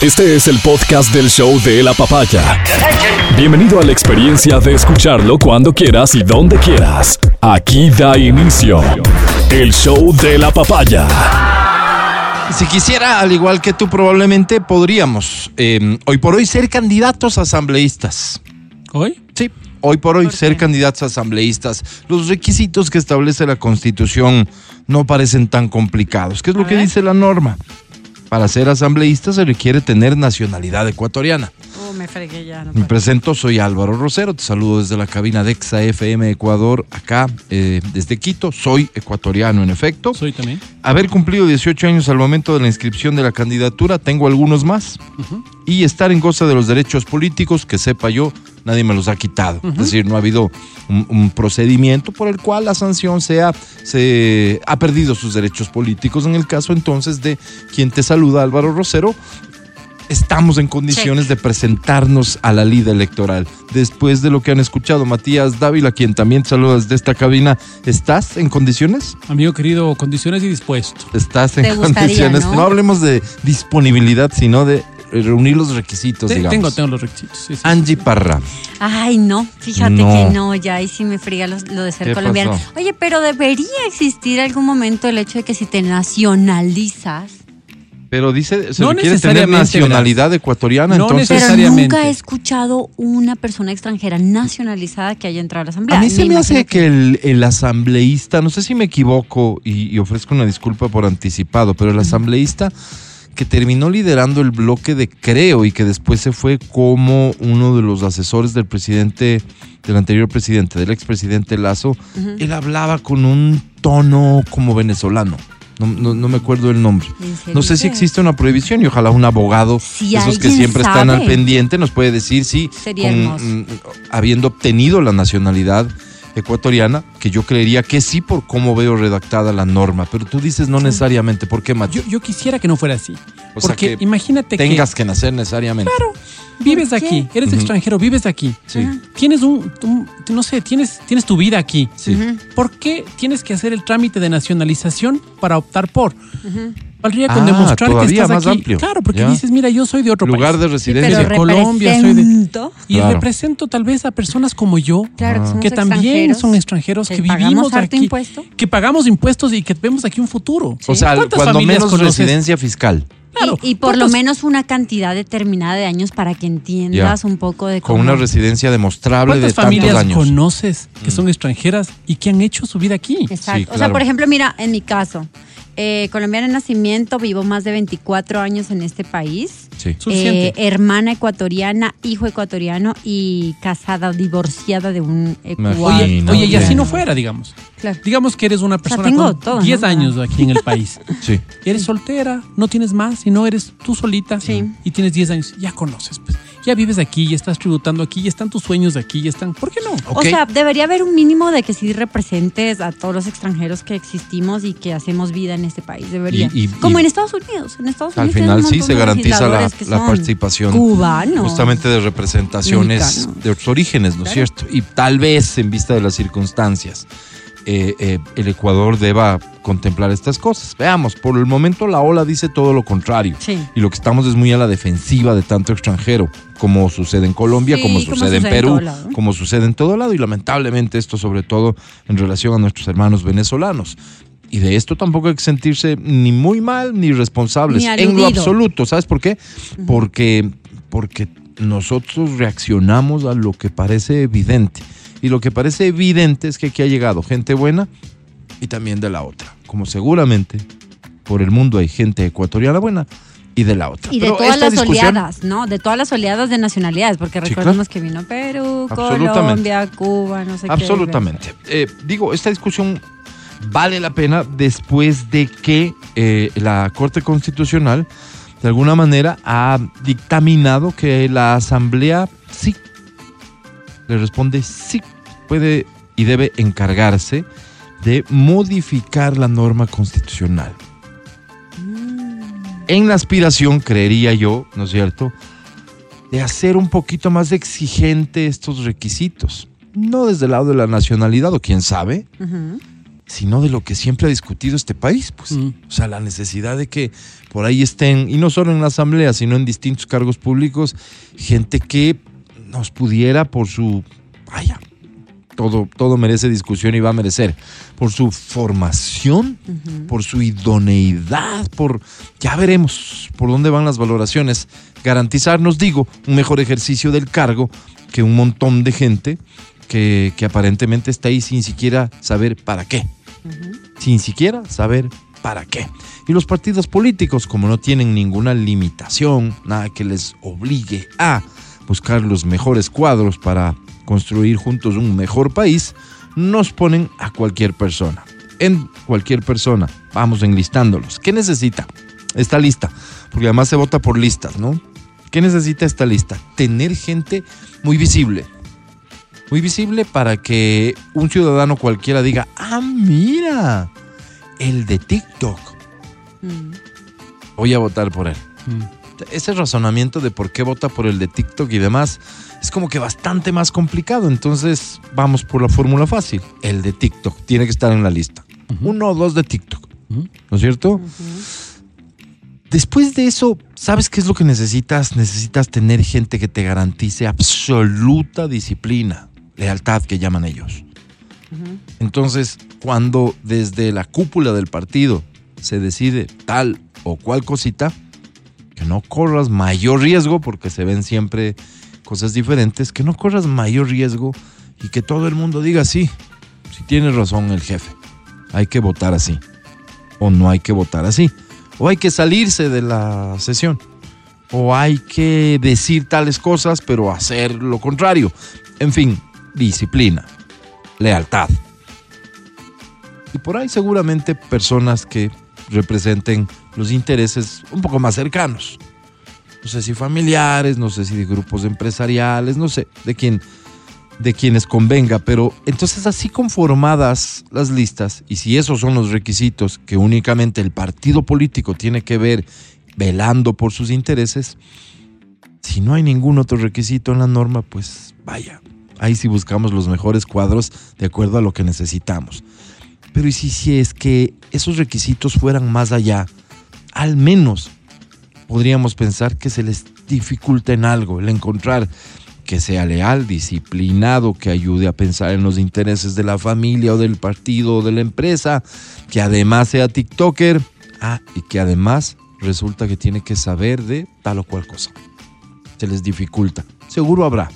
Este es el podcast del show de la papaya. Bienvenido a la experiencia de escucharlo cuando quieras y donde quieras. Aquí da inicio el show de la papaya. Si quisiera, al igual que tú, probablemente podríamos eh, hoy por hoy ser candidatos asambleístas. ¿Hoy? Sí, hoy por hoy ¿Por ser candidatos asambleístas. Los requisitos que establece la Constitución no parecen tan complicados. ¿Qué es lo A que ver. dice la norma? Para ser asambleísta se requiere tener nacionalidad ecuatoriana. Oh, me fregué ya. No Me presento, soy Álvaro Rosero, te saludo desde la cabina de Exa FM Ecuador, acá eh, desde Quito. Soy ecuatoriano, en efecto. Soy también. Haber cumplido 18 años al momento de la inscripción de la candidatura, tengo algunos más. Y estar en goza de los derechos políticos, que sepa yo, nadie me los ha quitado. Es decir, no ha habido un, un procedimiento por el cual la sanción sea, se ha perdido sus derechos políticos. En el caso entonces de quien te saluda, Álvaro Rosero, estamos en condiciones de presentarnos a la lida electoral. Después de lo que han escuchado, Matías Dávila, quien también te saluda desde esta cabina, ¿estás en condiciones? Amigo querido, condiciones y dispuesto. estás en gustaría, condiciones. ¿no? ¿no? hablemos de disponibilidad, sino de reunir los requisitos, Te- digamos. tengo, tengo los requisitos. sí, sí. Angie Parra. Ay, no, fíjate No. que no, ya ahí sí me fría lo, lo de ser ¿Qué colombiano. pasó? Oye, pero debería existir algún momento el hecho de que si te nacionalizas, Pero dice, se No requiere tener necesariamente, nacionalidad ecuatoriana, No entonces. pero Necesariamente. nunca he escuchado una persona extranjera nacionalizada que haya entrado a la asamblea. A mí se me imagino hace que el, el asambleísta, no sé si me equivoco y, y ofrezco una disculpa por anticipado, pero el asambleísta que terminó liderando el bloque de Creo y que después se fue como uno de los asesores del presidente, del anterior presidente, del expresidente Lazo, él hablaba con un tono como venezolano. No, no- no me acuerdo el nombre. No sé si existe una prohibición y ojalá un abogado, Si esos que siempre están al pendiente, nos puede decir si, mm, habiendo obtenido la nacionalidad ecuatoriana, que yo creería que sí por cómo veo redactada la norma, pero tú dices no necesariamente. ¿Por qué, Mati? Yo, yo quisiera que no fuera así. O sea, porque que imagínate Tengas que nacer necesariamente. que vives aquí, eres extranjero, vives aquí. Sí, Tienes un, un- no sé, tienes, tienes tu vida aquí. sí. ¿Por qué tienes que hacer el trámite de nacionalización para optar por? Valdría con Ah, demostrar que estás más aquí. amplio. Claro, porque Ya. dices, mira, yo soy de otro Lugar país. de Sí, residencia. pero de Colombia, soy de- Y Claro. represento tal vez a personas como yo, Claro, que, que también son extranjeros, que, pagamos vivimos aquí, impuesto. que pagamos impuestos y que vemos aquí un futuro. O sea, ¿Cuántas cuando familias menos conoces? residencia fiscal. Claro. Y, y por lo ¿Cuántos- menos una cantidad determinada de años para que entiendas un poco de Con cómo. una residencia demostrable de ¿Cuántas tantos familias años. Mm. conoces que son extranjeras y que han hecho su vida aquí? Exacto. Sí, O sea, por ejemplo, mira, en mi caso, eh, colombiana de nacimiento, vivo más de 24 años en este país. Sí. Eh, hermana ecuatoriana, hijo ecuatoriano y casada, divorciada de un ecuatoriano. Oye, y así no fuera, digamos. Claro. Digamos que eres una persona tengo con todo, 10 ¿no? años aquí en el país. Sí. Eres soltera, no tienes más, sino eres tú solita Sí. y tienes 10 años. Ya conoces, pues. Ya vives aquí, ya estás tributando aquí, ya están tus sueños aquí, ya están. ¿Por qué no? O sea, debería haber un mínimo de que sí representes a todos los extranjeros que existimos y que hacemos vida en este país. Debería. Y- y- Como y- en Estados Unidos. En Estados Al Unidos final tienen un sí se de garantiza la, la participación Cubanos. justamente de representaciones Mexicanos. de otros orígenes, ¿no es cierto? Y tal vez en vista de las circunstancias eh, eh, el Ecuador deba contemplar estas cosas. Veamos, por el momento la ola dice todo lo contrario. Sí. Y lo que estamos es muy a la defensiva de tanto extranjero, como sucede en Colombia, Sí, como sucede en sucede en Perú, lado. como sucede en todo lado, y lamentablemente esto sobre todo en relación a nuestros hermanos venezolanos. Y de esto tampoco hay que sentirse ni muy mal ni responsables Ni en lo absoluto. ¿Sabes por qué? Porque, porque nosotros reaccionamos a lo que parece evidente. Y lo que parece evidente es que aquí ha llegado gente buena y también de la otra. Como seguramente por el mundo hay gente ecuatoriana buena y de la otra. Y de Pero todas las discusión- oleadas, ¿no? De todas las oleadas de nacionalidades, porque Sí, recordemos que vino Perú. Colombia, Cuba, no sé qué. Absolutamente. Eh, digo, esta discusión vale la pena después de que eh, la Corte Constitucional de alguna manera ha dictaminado que la Asamblea sí, le responde sí, puede y debe encargarse de modificar la norma constitucional. En la aspiración, creería yo, ¿no es cierto?, de hacer un poquito más exigente estos requisitos. No desde el lado de la nacionalidad, o quién sabe, sino de lo que siempre ha discutido este país, pues. Mm. O sea, la necesidad de que por ahí estén, y no solo en la asamblea, sino en distintos cargos públicos, gente que nos pudiera por su, vaya, todo, todo merece discusión y va a merecer, por su formación, por su idoneidad, por, ya veremos por dónde van las valoraciones, garantizarnos, digo, un mejor ejercicio del cargo que un montón de gente que, que aparentemente está ahí sin siquiera saber para qué. Sin siquiera saber para qué. Y los partidos políticos, como no tienen ninguna limitación, nada que les obligue a buscar los mejores cuadros para construir juntos un mejor país, nos ponen a cualquier persona. En cualquier persona. Vamos enlistándolos. ¿Qué necesita esta lista? Porque además se vota por listas, ¿no? ¿Qué necesita esta lista? Tener gente muy visible, muy visible para que un ciudadano cualquiera diga, ah, mira, el de TikTok, Mm. voy a votar por él. Mm. Ese razonamiento de por qué vota por el de TikTok y demás es como que bastante más complicado. Entonces vamos por la fórmula fácil. El de TikTok tiene que estar en la lista. Uno o dos de TikTok. ¿No es cierto? Después de eso, ¿sabes qué es lo que necesitas? Necesitas tener gente que te garantice absoluta disciplina, lealtad que llaman ellos. Entonces, cuando desde la cúpula del partido se decide tal o cual cosita, que no corras mayor riesgo, porque se ven siempre cosas diferentes, que no corras mayor riesgo y que todo el mundo diga sí, si tiene razón el jefe, hay que votar así, o no hay que votar así, o hay que salirse de la sesión, o hay que decir tales cosas pero hacer lo contrario. En fin, disciplina, lealtad. Y por ahí seguramente personas que representen los intereses un poco más cercanos. No sé si familiares, no sé si de grupos empresariales, no sé de quién de quienes convenga, pero entonces así conformadas las listas y si esos son los requisitos que únicamente el partido político tiene que ver velando por sus intereses, si no hay ningún otro requisito en la norma, pues vaya, ahí sí buscamos los mejores cuadros de acuerdo a lo que necesitamos. Pero y si, si es que esos requisitos fueran más allá, al menos podríamos pensar que se les dificulta en algo el encontrar que sea leal, disciplinado, que ayude a pensar en los intereses de la familia o del partido o de la empresa, que además sea TikToker, ah, y que además resulta que tiene que saber de tal o cual cosa. Se les dificulta. Seguro habrá.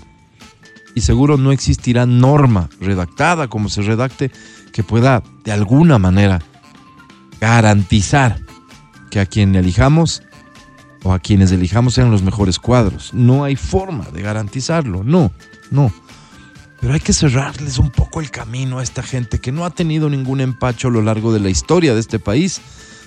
Y seguro no existirá norma redactada como se redacte que pueda de alguna manera garantizar que a quien elijamos o a quienes elijamos sean los mejores cuadros. No hay forma de garantizarlo, no, no. Pero hay que cerrarles un poco el camino a esta gente que no ha tenido ningún empacho a lo largo de la historia de este país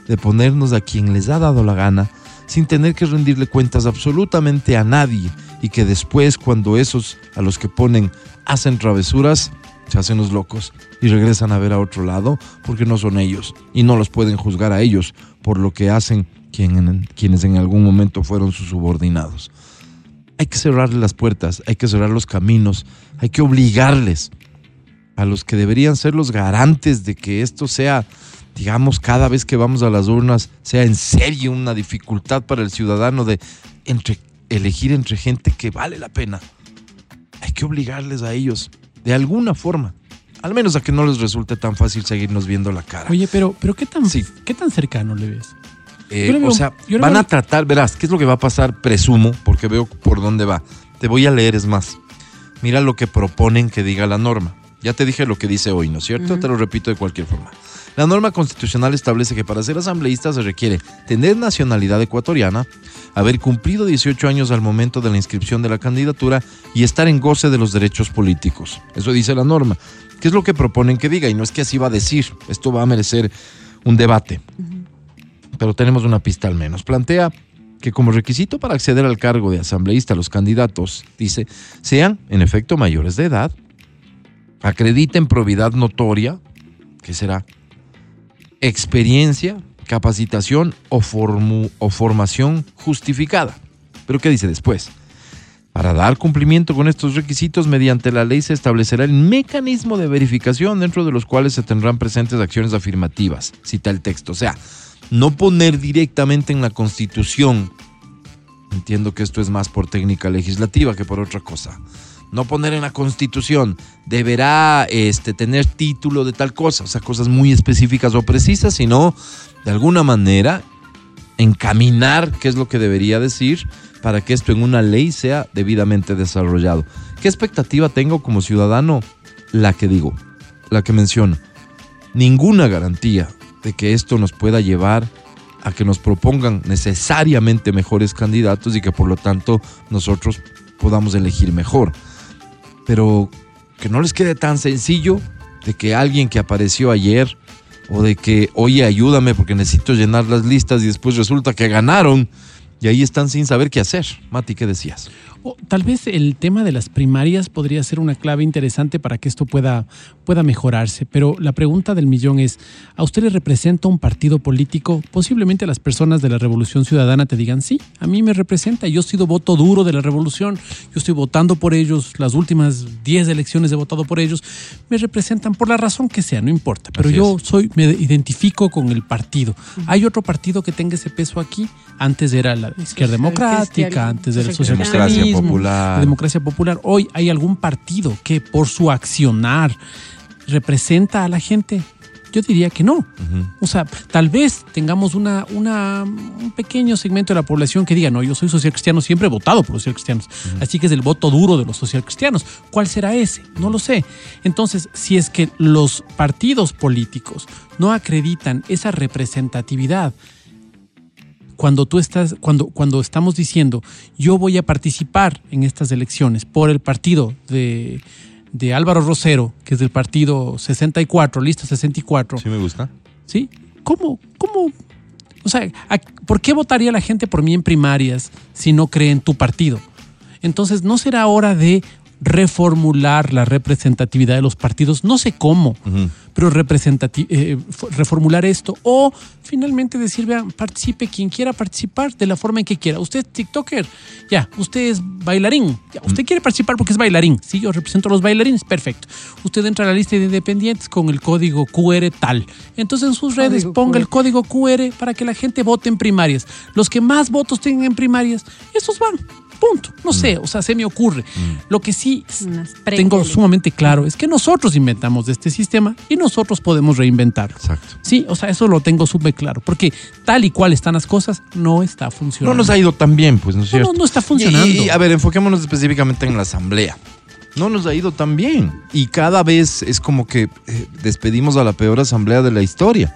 de ponernos a quien les ha dado la gana sin tener que rendirle cuentas absolutamente a nadie y que después cuando esos a los que ponen hacen travesuras, se hacen los locos y regresan a ver a otro lado porque no son ellos y no los pueden juzgar a ellos por lo que hacen quien- quienes en algún momento fueron sus subordinados. Hay que cerrarle las puertas, hay que cerrar los caminos, hay que obligarles a los que deberían ser los garantes de que esto sea, digamos, cada vez que vamos a las urnas, sea en serio una dificultad para el ciudadano de elegir entre gente que vale la pena. Hay que obligarles a ellos, de alguna forma, al menos a que no les resulte tan fácil seguirnos viendo la cara. Oye, pero, pero ¿qué tan, Sí. ¿qué tan cercano le ves? Eh, veo- o sea, van veo- a tratar, verás, ¿qué es lo que va a pasar? Presumo, porque veo por dónde va. Te voy a leer, es más. Mira lo que proponen que diga la norma. Ya te dije lo que dice hoy, ¿no es cierto? Te lo repito de cualquier forma. La norma constitucional establece que para ser asambleísta se requiere tener nacionalidad ecuatoriana, haber cumplido 18 años al momento de la inscripción de la candidatura y estar en goce de los derechos políticos. Eso dice la norma. ¿Qué es lo que proponen que diga? Y no es que así va a decir. Esto va a merecer un debate pero tenemos una pista al menos. Plantea que como requisito para acceder al cargo de asambleísta los candidatos, dice, sean en efecto mayores de edad, acrediten probidad notoria, que será experiencia, capacitación o, formu- o formación justificada. Pero ¿qué dice después? Para Para dar cumplimiento con estos requisitos, mediante la ley se establecerá el mecanismo de verificación dentro de los cuales se tendrán presentes acciones afirmativas, cita el texto. O sea, no poner directamente en la Constitución, entiendo que esto es más por técnica legislativa que por otra cosa, no poner en la Constitución, deberá este, tener título de tal cosa, o sea, cosas muy específicas o precisas, sino de alguna manera encaminar qué es lo que debería decir para que esto en una ley sea debidamente desarrollado. ¿Qué expectativa tengo como ciudadano? La que digo, la que menciono. Ninguna garantía de que esto nos pueda llevar a que nos propongan necesariamente mejores candidatos y que por lo tanto nosotros podamos elegir mejor. Pero que no les quede tan sencillo de que alguien que apareció ayer o de que, oye, ayúdame porque necesito llenar las listas y después resulta que ganaron y ahí están sin saber qué hacer. Mati, ¿qué decías? Tal vez el tema de las primarias podría ser una clave interesante para que esto pueda, pueda mejorarse, pero la pregunta del millón es, ¿a usted le representa un partido político? Posiblemente las personas de la Revolución Ciudadana te digan, sí, a mí me representa, yo he sido voto duro de la Revolución, yo estoy votando por ellos, las últimas 10 elecciones he votado por ellos, me representan por la razón que sea, no importa, pero Así yo es. soy, me identifico con el partido. ¿Hay otro partido que tenga ese peso aquí? Antes era la izquierda democrática, antes era el social Democracia Popular. la democracia popular. Hoy hay algún partido que por su accionar representa a la gente. Yo diría que no. O sea, tal vez tengamos una, una, un pequeño segmento de la población que diga, no, yo soy social cristiano, siempre he votado por los social cristianos. Así que es el voto duro de los social cristianos. ¿Cuál será ese? No lo sé. Entonces, si es que los partidos políticos no acreditan esa representatividad, cuando tú estás, cuando, cuando estamos diciendo yo voy a participar en estas elecciones por el partido de, de Álvaro Rosero, que es del partido 64, lista 64, Sí me gusta. ¿sí? ¿Cómo, cómo? O sea, ¿a- ¿por qué votaría la gente por mí en primarias si no cree en tu partido? Entonces, ¿no será hora de reformular la representatividad de los partidos? No sé cómo, pero representati- eh, reformular esto o finalmente decir, vean, participe quien quiera participar de la forma en que quiera. Usted es TikToker, ya, usted es bailarín, ya, usted quiere participar porque es bailarín, sí, yo represento a los bailarines, perfecto. Usted entra a la lista de independientes con el código QR tal. Entonces en sus redes Código ponga QR. el código QR para que la gente vote en primarias. Los que más votos tengan en primarias, esos van. Punto. No sé, o sea, se me ocurre. Lo que sí tengo sumamente claro es que nosotros inventamos este sistema y nosotros podemos reinventarlo. Exacto. Sí, o sea, eso lo tengo súper claro, porque tal y cual están las cosas, no está No funcionando. nos ha ido tan bien, pues, ¿no es No, cierto? no, no está funcionando. Y, y, a ver, enfoquémonos específicamente en la asamblea. No nos ha ido tan bien. Y cada vez es como que eh, despedimos a la peor asamblea de la historia.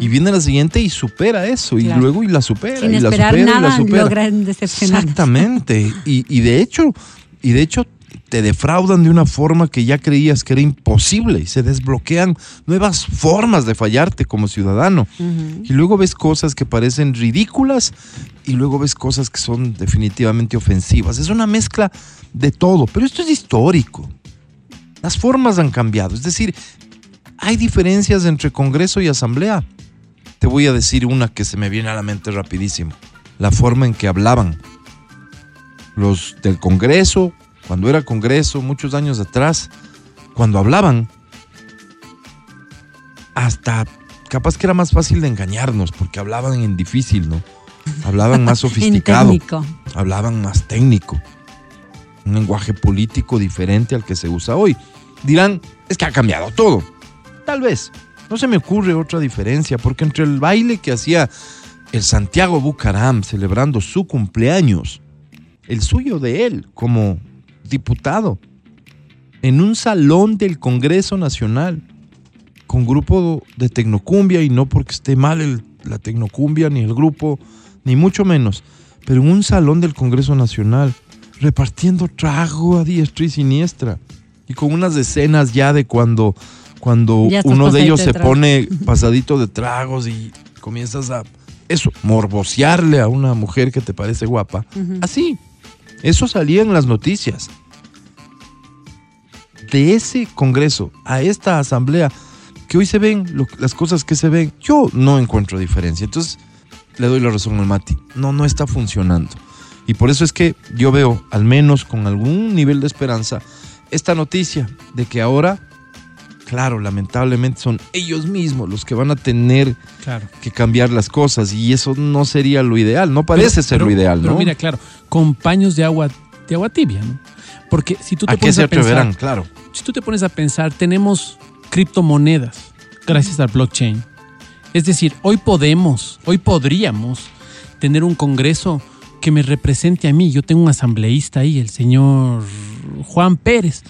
Y viene la siguiente y supera eso. Y luego y la supera. Sin y la supera y la supera. logran decepcionarnos. Exactamente. Y, y de hecho, y de hecho, te defraudan de una forma que ya creías que era imposible. Y se desbloquean nuevas formas de fallarte como ciudadano. Y luego ves cosas que parecen ridículas y luego ves cosas que son definitivamente ofensivas. Es una mezcla de todo, pero esto es histórico. Las formas han cambiado, es decir, hay diferencias entre Congreso y Asamblea. Te voy a decir una que se me viene a la mente rapidísimo. La forma en que hablaban los del Congreso, cuando era Congreso, muchos años atrás, cuando hablaban, hasta capaz que era más fácil de engañarnos, porque hablaban en difícil, ¿no? Hablaban más sofisticado, técnico. hablaban más técnico, un lenguaje político diferente al que se usa hoy. Dirán, es que ha cambiado todo. Tal vez. No se me ocurre otra diferencia, porque entre el baile que hacía el Santiago Bucaram celebrando su cumpleaños, el suyo de él como diputado, en un salón del Congreso Nacional, con grupo de tecnocumbia, y no porque esté mal la tecnocumbia, ni el grupo, ni mucho menos, pero en un salón del Congreso Nacional, repartiendo trago a diestra y siniestra, y con unas escenas ya de cuando, cuando uno de ellos de se trago. pone pasadito de tragos y comienzas a, eso, morbosearle a una mujer que te parece guapa. Así, eso salía en las noticias. De ese Congreso a esta Asamblea, que hoy se ven lo- las cosas que se ven, yo no encuentro diferencia. Entonces, le doy la razón al Mati. No, no está funcionando. Y por eso es que yo veo, al menos con algún nivel de esperanza, esta noticia de que ahora, claro, lamentablemente son ellos mismos los que van a tener Claro. que cambiar las cosas y eso no sería lo ideal, no parece ser Pero- lo ideal, Pero ¿no? mira, claro, con paños de agua, de agua tibia, ¿no? Porque si tú te ¿A qué pones se a pensar? Claro. si tú te pones a pensar, tenemos criptomonedas gracias al blockchain. Es decir, hoy podemos, hoy podríamos tener un congreso que me represente a mí. Yo tengo un asambleísta ahí, el señor Juan Pérez.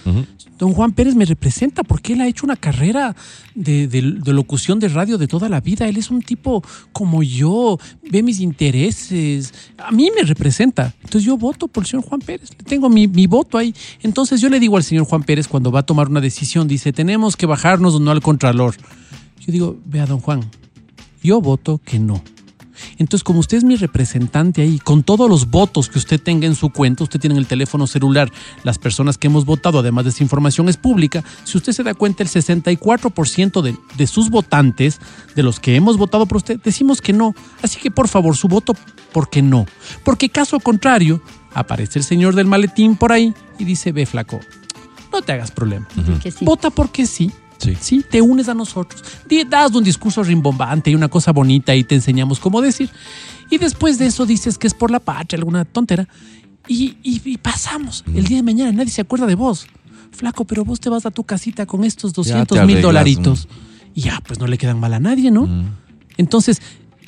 Don Juan Pérez me representa porque él ha hecho una carrera de, locución de radio de toda la vida. Él es un tipo como yo, ve mis intereses. A mí me representa. Entonces yo voto por el señor Juan Pérez. Le Tengo mi, mi voto ahí. Entonces yo le digo al señor Juan Pérez cuando va a tomar una decisión, dice, tenemos que bajarnos o no al Contralor. Yo digo, vea, don Juan, yo voto que no. Entonces, como usted es mi representante ahí, con todos los votos que usted tenga en su cuenta, usted tiene en el teléfono celular las personas que hemos votado, además de esa información es pública, si usted se da cuenta, el 64% de, de sus votantes, de los que hemos votado por usted, decimos que no. Así que, por favor, su voto, ¿por qué no? Porque caso contrario, aparece el señor del maletín por ahí y dice, ve flaco, no te hagas problema. Sí. Vota porque sí. Sí. Sí, te unes a nosotros. Das un discurso rimbombante y una cosa bonita y te enseñamos cómo decir. Y después de eso dices que es por la patria, alguna tontera. Y, y- y pasamos. El día de mañana nadie se acuerda de vos. Flaco, pero vos te vas a tu casita con estos 200 mil dolaritos. Y ya, pues no le quedan mal a nadie, ¿no? Entonces,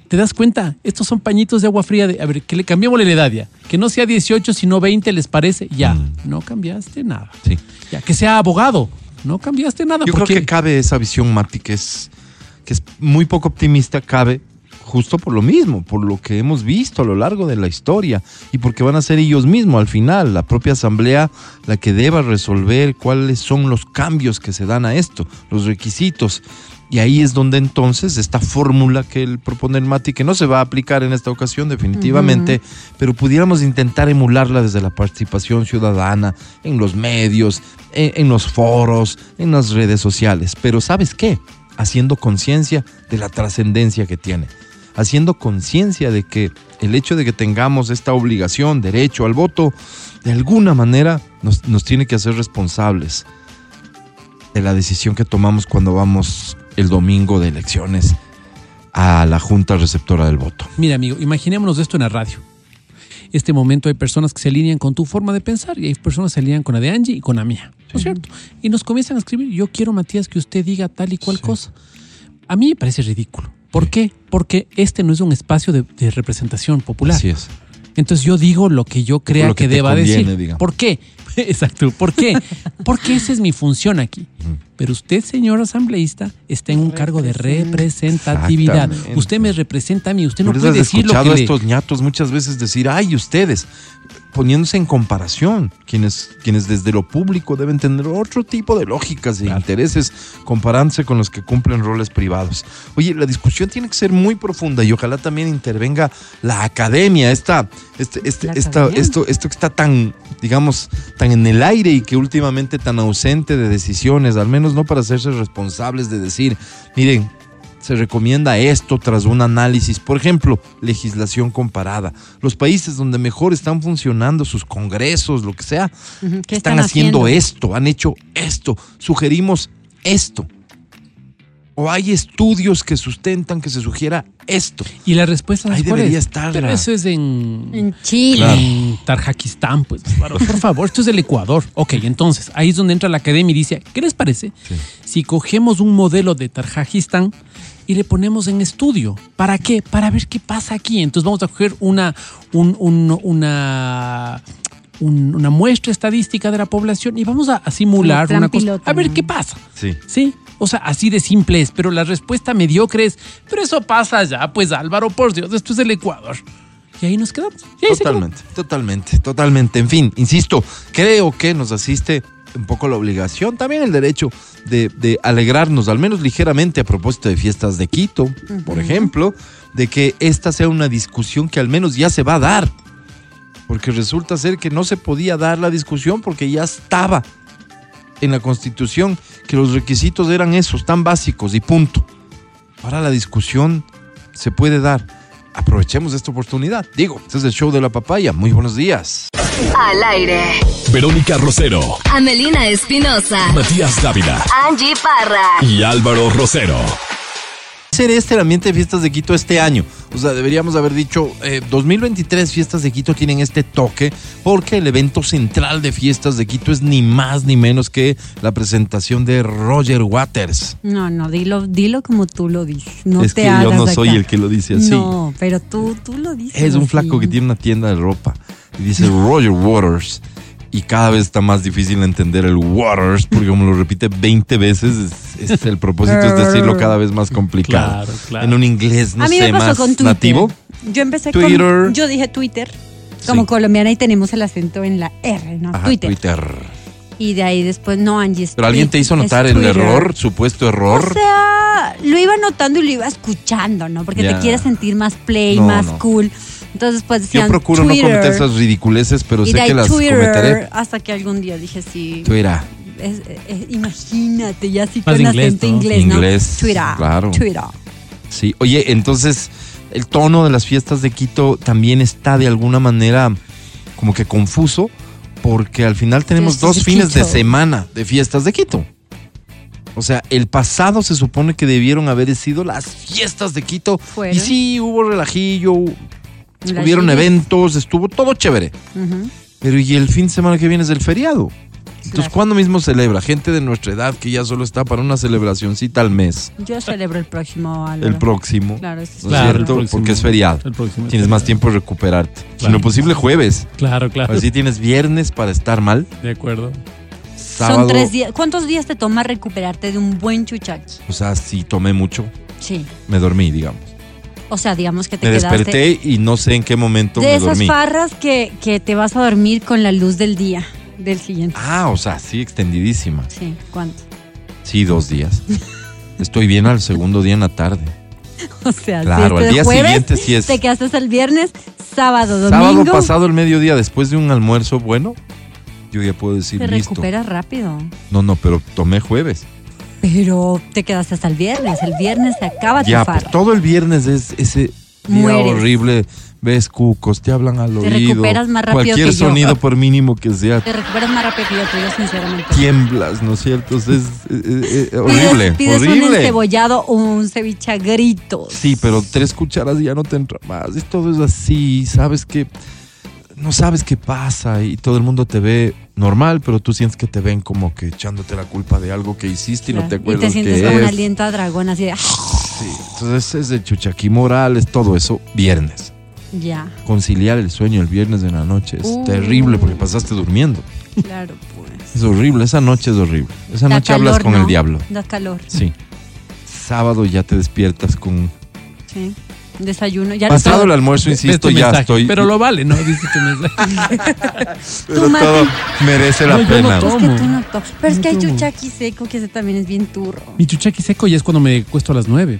¿te das cuenta? Estos son pañitos de agua fría. De, a ver, que le cambiamos la edad ya. Que no sea 18, sino 20, ¿les parece? Ya, no cambiaste nada. Sí. Ya, que sea abogado. No cambiaste nada. Yo creo que cabe esa visión, Mati, que es, que es muy poco optimista, cabe justo por lo mismo, por lo que hemos visto a lo largo de la historia y porque van a ser ellos mismos al final, la propia asamblea, la que deba resolver cuáles son los cambios que se dan a esto, los requisitos. Y ahí es donde entonces esta fórmula que él propone el Mati, que no se va a aplicar en esta ocasión definitivamente, pero pudiéramos intentar emularla desde la participación ciudadana, en los medios, en, en los foros, en las redes sociales. Pero ¿sabes qué? Haciendo conciencia de la trascendencia que tiene. Haciendo conciencia de que el hecho de que tengamos esta obligación, derecho al voto, de alguna manera nos, nos tiene que hacer responsables de la decisión que tomamos cuando vamos el domingo de elecciones a la Junta Receptora del Voto. Mira, amigo, imaginémonos esto en la radio. Este momento hay personas que se alinean con tu forma de pensar y hay personas que se alinean con la de Angie y con la mía, ¿no es cierto? Y nos comienzan a escribir, yo quiero, Matías, que usted diga tal y cual cosa. A mí me parece ridículo. ¿Por qué? Porque este no es un espacio de, de representación popular. Así es. Entonces yo digo lo que yo crea Lo que deba conviene, decir. digamos. ¿Por qué? Exacto. ¿Por qué? Porque esa es mi función aquí. Pero usted, señor asambleísta, está en un cargo de representatividad. Usted me representa a mí. Usted no puede decir lo escuchado que a le- estos ñatos muchas veces decir, ay, ustedes, poniéndose en comparación, quienes, quienes desde lo público deben tener otro tipo de lógicas e intereses comparándose con los que cumplen roles privados. Oye, la discusión tiene que ser muy profunda y ojalá también intervenga la academia, esta, este, este, La esta- academia. esto, esto que está tan, digamos, tan en el aire y que últimamente tan ausente de decisiones, al menos no para hacerse responsables de decir, miren, se recomienda esto tras un análisis, por ejemplo, legislación comparada. Los países donde mejor están funcionando sus congresos, lo que sea, ¿Qué están, haciendo, esto, han hecho esto, sugerimos esto. O hay estudios que sustentan que se sugiera esto. Y la respuesta Ahí ¿sabes cuál debería es? estar Pero eso es en, En Chile. Claro. en Tarjaquistán, pues. Por favor, esto es del Ecuador. Ok, entonces, ahí es donde entra la academia y dice, ¿qué les parece? Si cogemos un modelo de Tarjajistán y le ponemos en estudio. ¿Para qué? Para ver qué pasa aquí. Entonces vamos a coger una, un- un- una, un- una muestra estadística de la población y vamos a, a simular una cosa. piloto, A ver ¿no? qué pasa. Sí. Sí, o sea, así de simple es, pero la respuesta mediocre es, pero eso pasa ya, pues Álvaro, por Dios, esto es el Ecuador. Y ahí nos quedamos. Ahí. Totalmente, totalmente, totalmente. En fin, insisto, creo que nos asiste un poco la obligación, también el derecho de, de alegrarnos, al menos ligeramente, a propósito de fiestas de Quito, por ejemplo, de que esta sea una discusión que al menos ya se va a dar. Porque resulta ser que no se podía dar la discusión porque ya estaba en la Constitución que los requisitos eran esos, tan básicos y punto. Ahora la discusión se puede dar. aprovechemos esta oportunidad. Digo, este es el show de la papaya. Muy buenos días. Al aire. Verónica Rosero, Amelina Espinosa. Matías Dávila Angie Parra. y Álvaro Rosero. ser este el ambiente de fiestas de Quito este año. O sea, deberíamos haber dicho, eh, 2023 fiestas de Quito tienen este toque porque el evento central de fiestas de Quito es ni más ni menos que la presentación de Roger Waters. No, no, dilo, dilo como tú lo dices. No es te que yo no soy el que lo dice así. No, pero tú, tú lo dices. Es un así. flaco que tiene una tienda de ropa y dice Roger Waters. Y cada vez está más difícil entender el Waters porque como lo repite 20 veces, es, es el propósito es decirlo cada vez más complicado. Claro, claro. En un inglés, no a mí sé, me pasó más con Twitter. nativo. Yo empecé Twitter. con. Yo dije Twitter. Como Sí. colombiana y tenemos el acento en la R, ¿no? Ajá, Twitter. Twitter. Y de ahí después, no, Angie. Pero alguien te hizo notar el error, supuesto error. O sea, lo iba notando y lo iba escuchando, ¿no? Porque te quieres sentir más play, No, más no. cool. Entonces, pues Yo decían procuro Twitter, no cometer esas ridiculeces, pero sé que las Twitter, cometeré. Hasta que algún día dije, sí. Twitter. es- es- imagínate, ya Más con inglés, acento ¿no? inglés, ¿no? Inglés, Twitter. claro. Twitter. Sí. Oye, entonces, el tono de las fiestas de Quito también está de alguna manera como que confuso, porque al final tenemos Fiestas dos de fines de semana de fiestas de Quito. O sea, el pasado se supone que debieron haber sido las fiestas de Quito. Fueron. Y sí, hubo relajillo, Las hubieron eventos, estuvo todo chévere. Pero y el fin de semana que viene es el feriado. Entonces, Claro. ¿cuándo mismo celebra? Gente de nuestra edad que ya solo está para una celebracioncita al mes. Yo celebro el próximo, Álvaro. El próximo. Claro, este es ¿No es Claro, el cierto? próximo. Porque es feriado. El próximo. Tienes más tiempo de recuperarte. Si no posible, jueves. Claro, claro. Así tienes viernes para estar mal. De acuerdo. Sábado. Son tres días. ¿Cuántos días te toma recuperarte de un buen chuchaqui? O sea, si tomé mucho, Sí. me dormí, digamos. O sea, digamos que te Me quedaste. desperté y no sé en qué momento de me esas dormí. farras que, que te vas a dormir con la luz del día del siguiente. Ah, o sea, sí, extendidísima. Sí, ¿cuánto? Sí, dos días. Estoy bien al segundo día en la tarde. O sea, Claro, si al este día jueves siguiente sí es. te quedaste hasta el viernes, sábado, Sábado domingo. pasado el mediodía, después de un almuerzo bueno, yo ya puedo decir te listo. recuperas rápido. No, no, pero tomé jueves. Pero te quedaste hasta el viernes. El viernes se acaba Ya, tu pues farra. todo el viernes es ese día Mueres. horrible. Ves cucos, te hablan al Te oído. recuperas más rápido Cualquier que yo. sonido, por mínimo que sea, Te recuperas más rápido que yo, te digo sinceramente. tiemblas, ¿no es cierto? Es, es- es- es Pides- horrible, Pides un horrible. encebollado o un ceviche a gritos. Sí, pero tres cucharas y ya no te entra más. Todo es así, sabes que no sabes qué pasa y todo el mundo te ve normal, pero tú sientes que te ven como que echándote la culpa de algo que hiciste y no te acuerdas Y te sientes como un aliento a dragón, así de. "Ah, Sí, entonces es de Chuchaquí Morales, todo eso, viernes. Ya, Conciliar el sueño el viernes de la noche es Uh. terrible porque pasaste durmiendo. claro, pues. Es horrible, esa noche es horrible. Esa Da noche hablas con el diablo. Da calor, Sí. Sábado ya te despiertas con... sí. Desayuno. Ya Pasado el almuerzo, insisto, ya mensaje, estoy... Pero lo vale, ¿no? Dice tu mensaje. Pero todo merece la No, yo no pena. tomo. Es que tú no to- Pero es que hay chuchaqui seco que ese también es bien turro. Mi chuchaqui seco ya es cuando me cuesto a las nueve.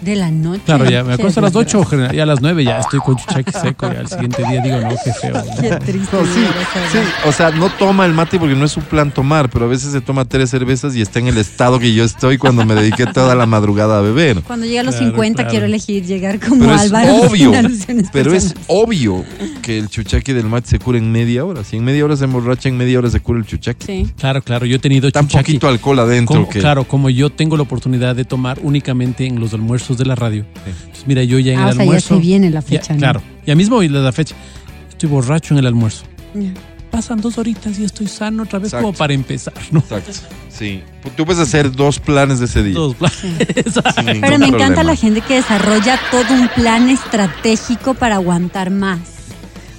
De la noche. Claro, ya me acuesto a las desgracia. 8, ya a las 9 ya estoy con chuchaqui seco. Ya al siguiente día digo, no, qué feo. Qué triste. No, sí, sí, o sea, no toma el mate porque no es su plan tomar, pero a veces se toma tres cervezas y está en el estado que yo estoy cuando me dediqué toda la madrugada a beber. Cuando llegue a los Claro, 50 claro. quiero elegir llegar como Pero es Álvaro. obvio, sin alusiones pero es obvio que el chuchaqui del mate se cura en media hora. Si en media hora se emborracha, en media hora se cura el chuchaqui. Sí. Claro, claro, yo he tenido Tan chuchaqui. poquito alcohol adentro Como- que... Claro, como yo tengo la oportunidad de tomar únicamente en los almuerzos de la radio. Entonces, mira, yo ya en Ah, el o sea, ya almuerzo. se viene la ya- fecha, ¿no? Claro, ya mismo hoy la fecha. Estoy borracho en el almuerzo. Ya. Pasan dos horitas y estoy sano otra vez Exacto. como para empezar, ¿no? Exacto. Sí. Tú puedes hacer dos planes de ese día. Dos planes. sin Pero me encanta la gente que desarrolla todo un plan estratégico para aguantar más.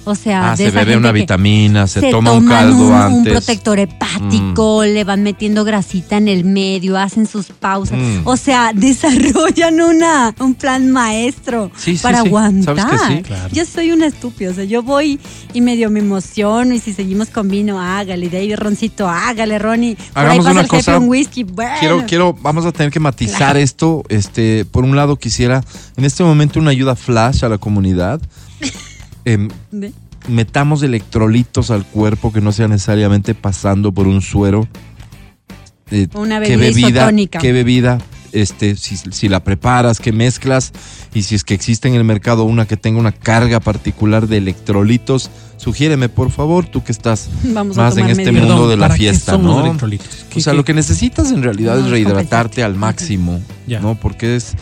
O sea, Ah, de se bebe una vitamina, se, se toma un caldo un, un antes. Mm. protector hepático, le van metiendo grasita en el medio, hacen sus pausas. Mm. O sea, desarrollan una, un plan maestro Sí, para sí. aguantar. ¿Sabes que sí? Claro. Yo soy una estúpida, o sea, yo voy y medio me emociono y si seguimos con vino, hágale, de ahí roncito, hágale, Ronnie. Por Hagamos ahí pasa una el jefe, cosa. un whisky, bueno. Quiero, quiero, vamos a tener que matizar Claro. esto. Este, por un lado, quisiera en este momento una ayuda flash a la comunidad. Em, metamos electrolitos al cuerpo que no sea necesariamente pasando por un suero. Eh, Una ¿qué bebida bebida, isotónica. ¿Qué bebida este, si, si la preparas, qué mezclas y si es que existe en el mercado una que tenga una carga particular de electrolitos, sugiéreme por favor, tú que estás Vamos más en este mundo Perdón, de la ¿para qué fiesta, ¿no? electrolitos? O ¿Qué- sea, qué- lo que necesitas en realidad No, es rehidratarte al máximo, Ya. ¿no? Porque es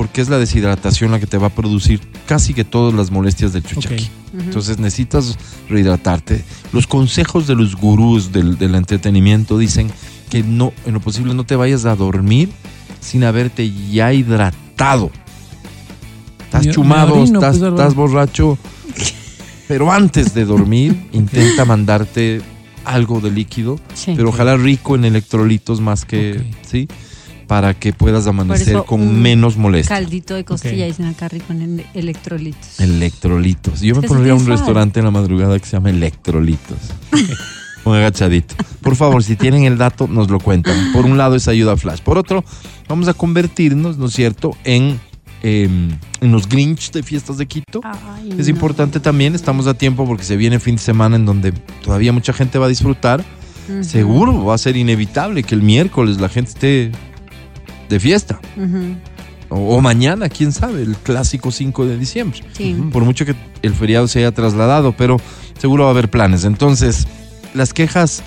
porque es la deshidratación la que te va a producir casi que todas las molestias del chuchaqui. Entonces necesitas rehidratarte. Los consejos de los gurús del, del entretenimiento dicen que no, en lo posible no te vayas a dormir sin haberte ya hidratado. Estás Me- me chumado, orino, estás, pues, estás borracho. Pero antes de dormir, intenta mandarte algo de líquido, Sí. pero ojalá rico en electrolitos más que. ¿sí? Para que puedas amanecer eso, con un menos molestia. Caldito de costilla, Ok. dicen acá rico en el- electrolitos. Electrolitos. Yo me Es pondría un tiene sal. restaurante en la madrugada que se llama Electrolitos. un agachadito. Por favor, si tienen el dato, nos lo cuentan. Por un lado es ayuda flash. Por otro, vamos a convertirnos, ¿no es cierto?, en, em, en los Grinch de fiestas de Quito. Ay, Es no. importante también, estamos a tiempo porque se viene fin de semana en donde todavía mucha gente va a disfrutar. Seguro va a ser inevitable que el miércoles la gente esté de fiesta. O, o mañana, quién sabe, el clásico 5 de diciembre. Sí. Por mucho que el feriado se haya trasladado, pero seguro va a haber planes. Entonces, las quejas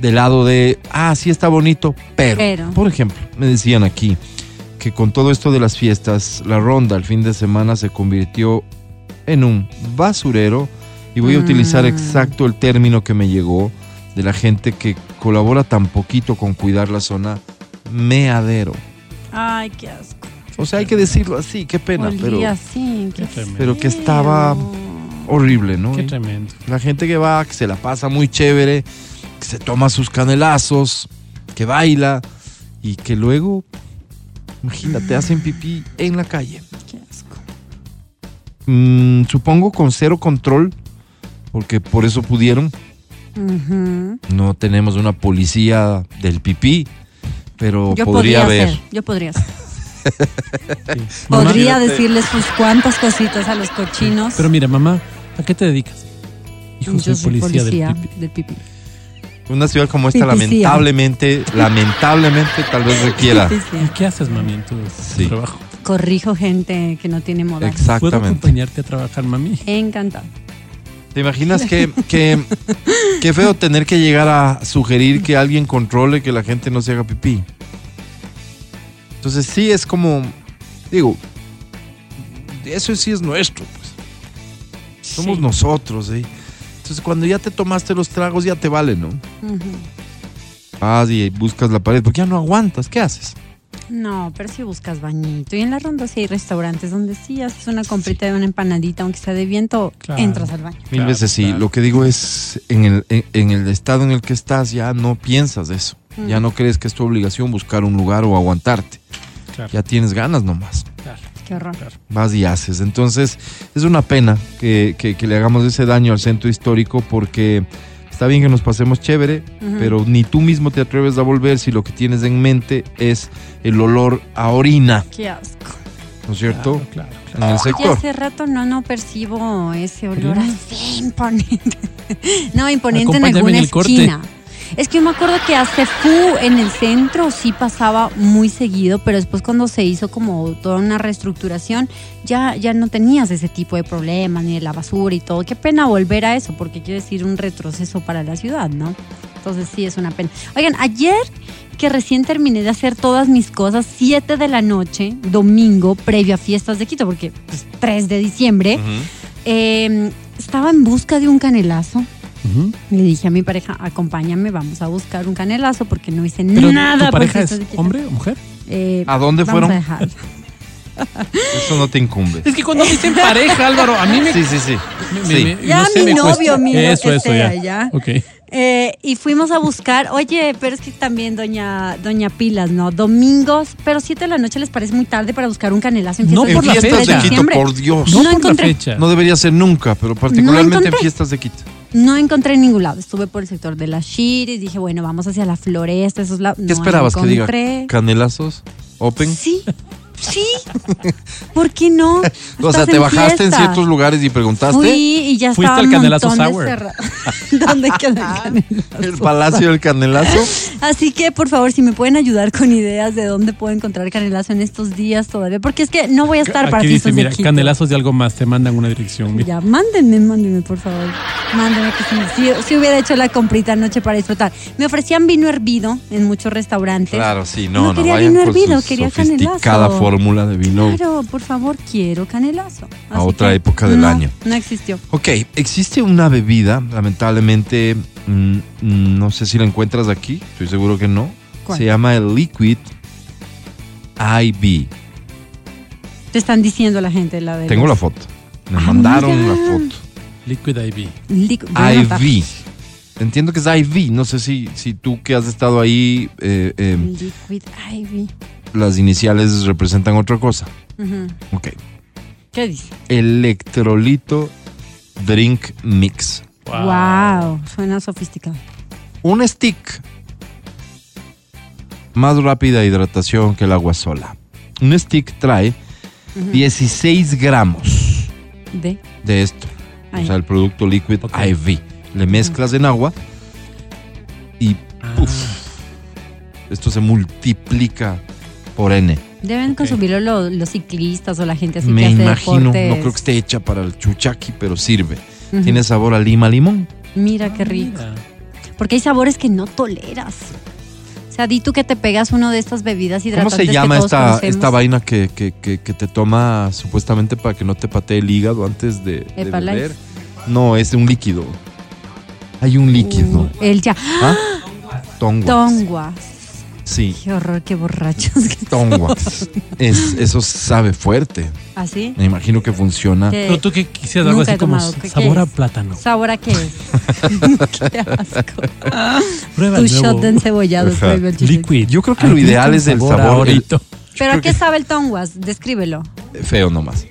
del lado de, ah, sí está bonito, pero, Pero. por ejemplo, me decían aquí que con todo esto de las fiestas, la ronda el fin de semana se convirtió en un basurero, y voy a utilizar Mm. exacto el término que me llegó de la gente que colabora tan poquito con cuidar la zona, meadero. Ay, qué asco. O sea, hay que decirlo así, qué pena, Olía pero así, qué Qué tremendo. pero que estaba horrible, ¿no? Qué tremendo. La gente que va, que se la pasa muy chévere, que se toma sus canelazos, que baila y que luego, imagínate, hacen pipí en la calle. Qué asco. Mm, supongo con cero control, porque por eso pudieron. No tenemos una policía del pipí, pero Yo podría hacer, yo podría. Sí. Mamá, Podría decirles sus cuantas cositas a los cochinos. pero mira, mamá, ¿a qué te dedicas? Hijo, yo soy policía, del pipí. del pipí. Una ciudad como esta, Pipicía. lamentablemente, lamentablemente, tal vez requiera. ¿Y qué haces, mami, en tu Sí. trabajo? Corrijo gente que no tiene. ¿Puedo Exactamente. acompañarte a trabajar, mami? Encantado. ¿Te imaginas que, que, qué feo tener que llegar a sugerir que alguien controle que la gente no se haga pipí? Entonces sí es como, digo, eso sí es nuestro, pues. Somos Sí. nosotros, ¿eh? Entonces cuando ya te tomaste los tragos ya te vale, ¿no? Ujú. Vas y buscas la pared, porque ya no aguantas, ¿qué haces? No, pero si buscas bañito. Y en la ronda sí hay restaurantes donde sí haces una comprita de una empanadita, aunque sea de viento, Claro. entras al baño. Mil Claro, veces sí. claro. Lo que digo es, en el, en, en el estado en el que estás ya no piensas de eso. Mm. Ya no crees que es tu obligación buscar un lugar o aguantarte. Claro. Ya tienes ganas nomás. claro. Qué horror. vas y haces. Entonces, es una pena que, que- que le hagamos ese daño al centro histórico porque está bien que nos pasemos chévere, pero ni tú mismo te atreves a volver si lo que tienes en mente es el olor a orina, Qué asco. ¿no es cierto? Claro, claro, claro. En el sector. hace rato no, no percibo ese olor así imponente. no, imponente en Acompáñame alguna en el corte. Es que yo me acuerdo que a Cefu en el centro sí pasaba muy seguido, pero después cuando se hizo como toda una reestructuración, ya, ya no tenías ese tipo de problemas, ni de la basura y todo. Qué pena volver a eso, porque quiere decir un retroceso para la ciudad, ¿no? Entonces sí es una pena. Oigan, ayer que recién terminé de hacer todas mis cosas, 7 de la noche, domingo, previo a fiestas de Quito, porque pues, 3 de diciembre, eh, estaba en busca de un canelazo. Le dije a mi pareja, acompáñame, vamos a buscar un canelazo porque no hice Pero nada. ¿tu pareja es hombre o mujer? Eh, ¿A dónde vamos fueron? a dejar. Eso no te incumbe. Es que cuando dicen pareja, Álvaro, a mí me... Sí, sí, sí. me- me- Sí. me- Ya no sé, mi novio, mi Eso, que eso, sea, ya. ya. Ok. Eh, y fuimos a buscar, oye, pero es que también doña, doña Pilas, ¿no? Domingos, pero 7 de la noche les parece muy tarde para buscar un canelazo en No fiestas En por la fiestas fecha. de Quito, por Dios. No, No por encontré. la fecha. No debería ser nunca, pero particularmente en fiestas de Quito. No encontré en ningún lado. Estuve por el sector de las Shiris, dije, bueno, vamos hacia la floresta, esos lados. ¿Qué esperabas que diga? encontré. ¿Canelazos? ¿Open? Sí, sí. ¿Por qué no? O sea, Estás te bajaste en fiesta. ciertos lugares y preguntaste. Fui y ya Fuiste estaba al un Canelazo montón de Sour. cerra- ¿Dónde queda el canelazo? El Palacio del Canelazo. Así que, por favor, si me pueden ayudar con ideas de dónde puedo encontrar canelazo en estos días todavía, porque es que no voy a estar para Aquí dice, fiestas de mira, Quito. canelazos de algo más, te mandan una dirección. mira. Ya, mándenme, mándenme, por favor. Mándenme que si, si- si hubiera hecho la comprita anoche para disfrutar. Me ofrecían vino hervido en muchos restaurantes. Claro, sí, no, no, quería vayan vino con hervido, su quería sofisticada canelazo. Fórmula de vino. Claro, por favor, quiero canelazo. A otra época del no, año. No existió. Ok, existe una bebida, lamentablemente, mm, mm, no sé si la encuentras aquí, estoy seguro que no. ¿Cuál? Se llama el Liquid IV. Te están diciendo la gente la de. Tengo la foto. Me Ah, mandaron mira. la foto. Liquid IV. Anotar. IV. Entiendo que es IV. No sé si, si tú que has estado ahí, eh, eh, Liquid IV. Las iniciales representan otra cosa. Ujú. Ok. ¿Qué dice? Electrolito Drink Mix. Wow. suena sofisticado. Un stick. Más rápida hidratación que el agua sola. Un stick trae 16 gramos De. de esto. Ay. O sea, el producto Liquid. IV. Le mezclas en agua y Ah, Uf. esto se multiplica por N. Deben consumirlo lo- los ciclistas o la gente así Me que hace imagino, deportes. no creo que esté hecha para el chuchaqui, pero sirve. Tiene sabor a lima limón. Mira qué rico. mira. Porque hay sabores que no toleras. O sea, di tú que te pegas uno de estas bebidas ¿Cómo hidratantes se que llama todos esta, conocemos. esta vaina que, que- que- que te toma supuestamente para que no te patee el hígado antes de, de beber? No, es un líquido. Hay un líquido. Uh, el ya. ¿Ah? Tonguas. Tonguas. Sí, Qué horror, qué borrachos. que tonguas. es, eso sabe fuerte. ¿Así? Me imagino que funciona. ¿Qué- Pero tú que quisieras algo Nunca así he como tomado. ¿Qué- qué sabor a es? plátano. ¿Sabor a qué es? qué asco. Prueba Tu el nuevo shot de encebollado. Ajá. Liquid. Yo creo que lo ideal es el a sabor, el- Orito. ¿Pero a qué que- sabe el tonguas? Descríbelo. Feo nomás.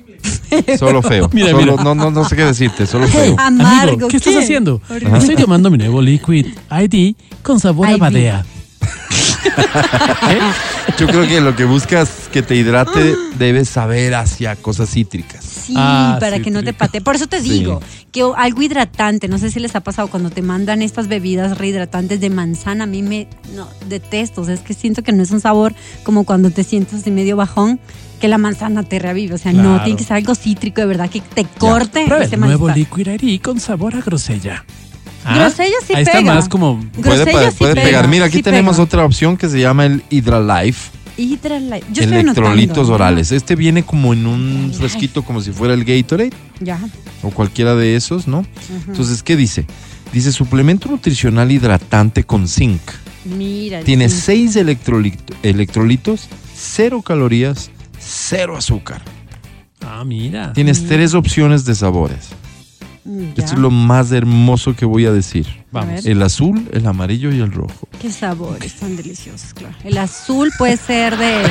Solo feo. Mira, Solo- mira. No, no, no sé qué decirte, solo feo. Amargo. Amigo, ¿qué, estás haciendo? Horrible. Estoy tomando mi nuevo Liquid ID con sabor a badea. Yo creo que lo que buscas que te hidrate debe saber hacia cosas cítricas. Sí, Ah, para que no te pate. Por eso te Sí. digo que algo hidratante, no sé si les ha pasado cuando te mandan estas bebidas rehidratantes de manzana, a mí me no, detesto, o sea, es que siento que no es un sabor como cuando te sientes así medio bajón, que la manzana te revive, o sea, no, tiene que ser algo cítrico de verdad que te corte Prueba ese el nuevo. Liquid ID con sabor a grosella. Grosella sí Ahí está pega. más como... Puede, Grosella sí puede pega, pegar. Mira, aquí sí tenemos pega. otra opción que se llama el Hydralife. Hydralyte. Yo estoy Electrolitos anotando. orales. Este viene como en un fresquito como si fuera el Gatorade Ya. o cualquiera de esos, ¿no? Entonces, ¿qué dice? Dice suplemento nutricional hidratante con zinc. Mira. Tiene sí. seis electrolit- electrolitos, cero calorías, cero azúcar. Ah, mira. Tienes tres opciones de sabores. Mm, ya. Esto es lo más hermoso que voy a decir. Vamos. El azul, el amarillo y el rojo. Qué sabores tan deliciosos, claro. El azul puede ser de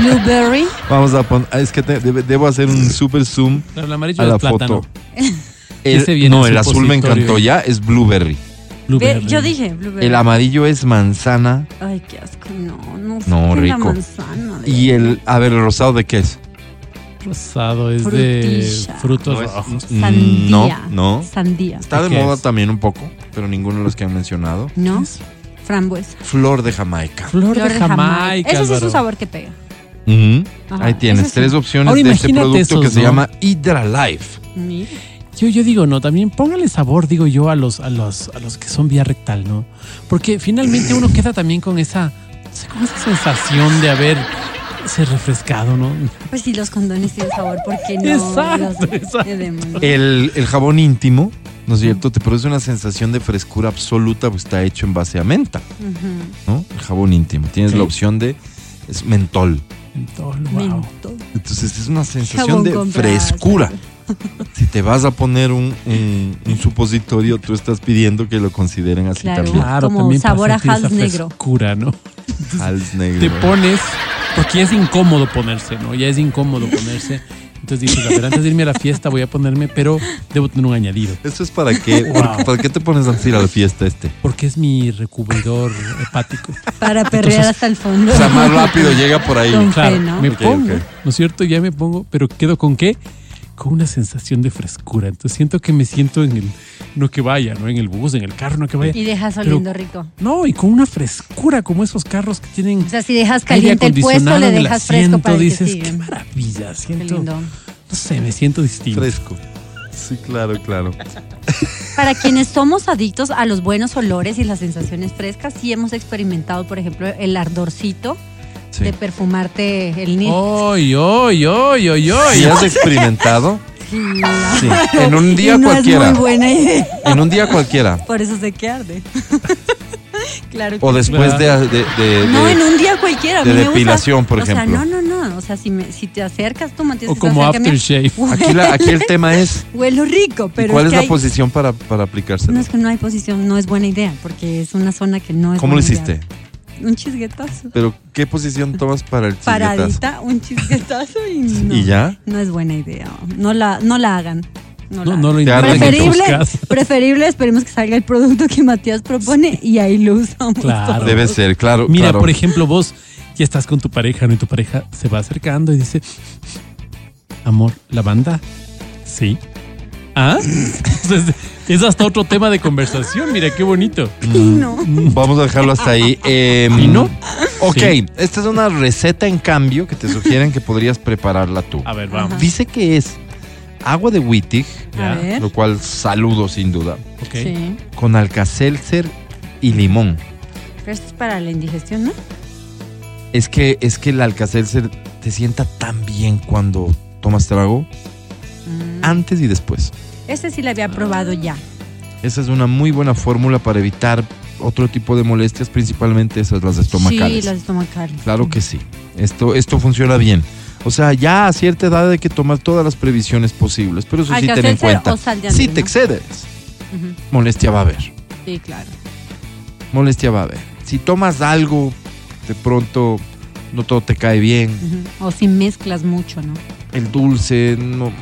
blueberry. Vamos a poner, es que te- debe- debo hacer un super zoom El amarillo a es la plátano. foto. El- viene no, el azul me encantó ya, es blueberry. Yo dije blueberry. El amarillo es manzana Ay, qué asco. No, no. No, la rico. manzana y el, a ver, el rosado de qué es? Rosado es de frutos No es- rojos. Sandía. No, no. Sandía. Está de ¿Qué moda es? también un poco, pero ninguno de los que han mencionado. ¿No? Frambuesa. Flor de Jamaica. Flor, de Jamaica. Ese sí es Álvaro. un sabor que pega. Ujú. Ajá, Ahí tienes ese sí. tres opciones Ahora de este imagínate producto que se ¿no? llama Hydralife. Mira. Yo, yo digo, no, también póngale sabor, digo yo, a los, a los, a los que son vía rectal, ¿no? Porque finalmente uno queda también con esa, no sé, con esa sensación de haber se refrescado, ¿no? Pues si los condones tienen sabor, ¿por qué no? Exacto, los exacto. El, el jabón íntimo, ¿no es cierto? Te produce una sensación de frescura absoluta porque está hecho en base a menta. ¿no? El jabón íntimo. Tienes Sí. la opción de es mentol. Mentol, wow. Mentol. Entonces es una sensación de frescura. Si te vas a poner un, un- un supositorio, tú estás pidiendo que lo consideren así Claro. también. Claro, Como también sabor a Hals negro. frescura, ¿no? Hals Te negro. pones, porque ya es incómodo ponerse, ¿no? Ya es incómodo ponerse. Entonces dices, a ver, antes de irme a la fiesta voy a ponerme, pero debo tener un añadido. ¿Eso es para qué? Wow. ¿Para qué te pones a ir a la fiesta este? Porque es mi recubridor hepático. Para perrear hasta el fondo. O sea, más rápido llega por ahí. Con- Claro, ¿no? me pongo. ¿no es cierto? Ya me pongo, pero quedo con qué? Con una sensación de frescura. Entonces siento que me siento en el, no que vaya, no en el bus, en el carro, no que vaya. Y dejas Pero- oliendo rico. No, y con una frescura como esos carros que tienen. O sea, si dejas caliente el puesto, le dejas fresco para asiento, que dices, qué maravilla, Qué siento. lindo. No sé, me siento distinto. Fresco. Sí, claro, claro. Para quienes somos adictos a los buenos olores y las sensaciones frescas, sí hemos experimentado, por ejemplo, el ardorcito Sí. de perfumarte el nido. ¡Oy, oy, oy, oy, oy! ¿Y has experimentado? Sí. En un día no cualquiera. es muy buena idea. En un día cualquiera. Por eso sé que arde. claro que O sí. después de, de- de- No, de- en un día cualquiera. de gusta- depilación, por o sea, ejemplo. no, no, no. O sea, si, me- si te acercas, tú mantienes O se como aftershave. Aquí, la- aquí el tema es, Huelo rico, ¿y pero ¿cuál es que la hay- posición para, para aplicárselo? No es que no hay posición, no es buena idea, porque es una zona que no es ¿Cómo lo buena hiciste? idea. Un chisguetazo. ¿Pero qué posición tomas para el chisguetazo? Paradita, un chisguetazo y no. ¿Y ya? No es buena idea. No la, no la hagan. No, No, la no lo Preferible, preferible, esperemos que salga el producto que Matías propone y ahí lo usamos. Claro. todos. Debe ser, claro. Mira, claro. por ejemplo, vos ya estás con tu pareja, ¿no? Y tu pareja se va acercando y dice, amor, ¿la banda? Sí. ¿Ah? Entonces, es hasta otro tema de conversación, mira, qué bonito. Pino. Vamos a dejarlo hasta ahí. Eh, ¿Y no? Ok, Sí. esta es una receta en cambio que te sugieren que podrías prepararla tú. A ver, vamos. Dice que es agua de Wittig, lo cual saludo sin duda, Ok. Sí. con alcacelser y limón. Pero esto es para la indigestión, ¿no? Es que, es que el alcacelser te sienta tan bien cuando tomas trago, Mm. antes y después. Este sí lo había probado ya. Esa es una muy buena fórmula para evitar otro tipo de molestias, principalmente esas las estomacales. Sí, las estomacales. Claro que sí. Esto, esto funciona bien. O sea, ya a cierta edad hay que tomar todas las previsiones posibles, pero eso sí ten en cuenta. Si te excedes, molestia va a haber. Sí, claro. Molestia va a haber. Si tomas algo, de pronto no todo te cae bien. O si mezclas mucho, ¿no? El dulce no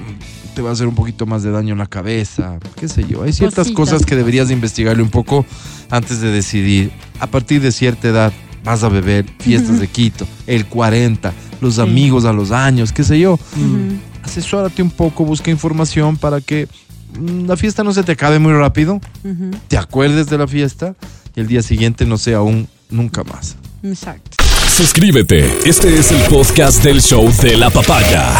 te va a hacer un poquito más de daño en la cabeza, qué sé yo. Hay ciertas Cositas. cosas que deberías de investigarle un poco antes de decidir. A partir de cierta edad vas a beber fiestas de Quito, el 40, los amigos a los años, qué sé yo. Asesórate un poco, busca información para que mm, la fiesta no se te acabe muy rápido, te acuerdes de la fiesta y el día siguiente no sea un nunca más. Exacto. Suscríbete. Este es el podcast del show de la papaya.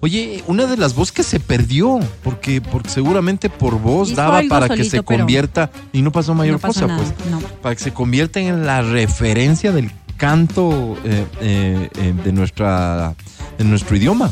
Oye, una de las voces que se perdió, porque, porque seguramente por voz Hizo daba algo para que se pero convierta, y no pasó mayor no pasó cosa, nada. pues, No. para que se convierta en la referencia del canto eh, eh, eh, de, nuestra, de nuestro idioma.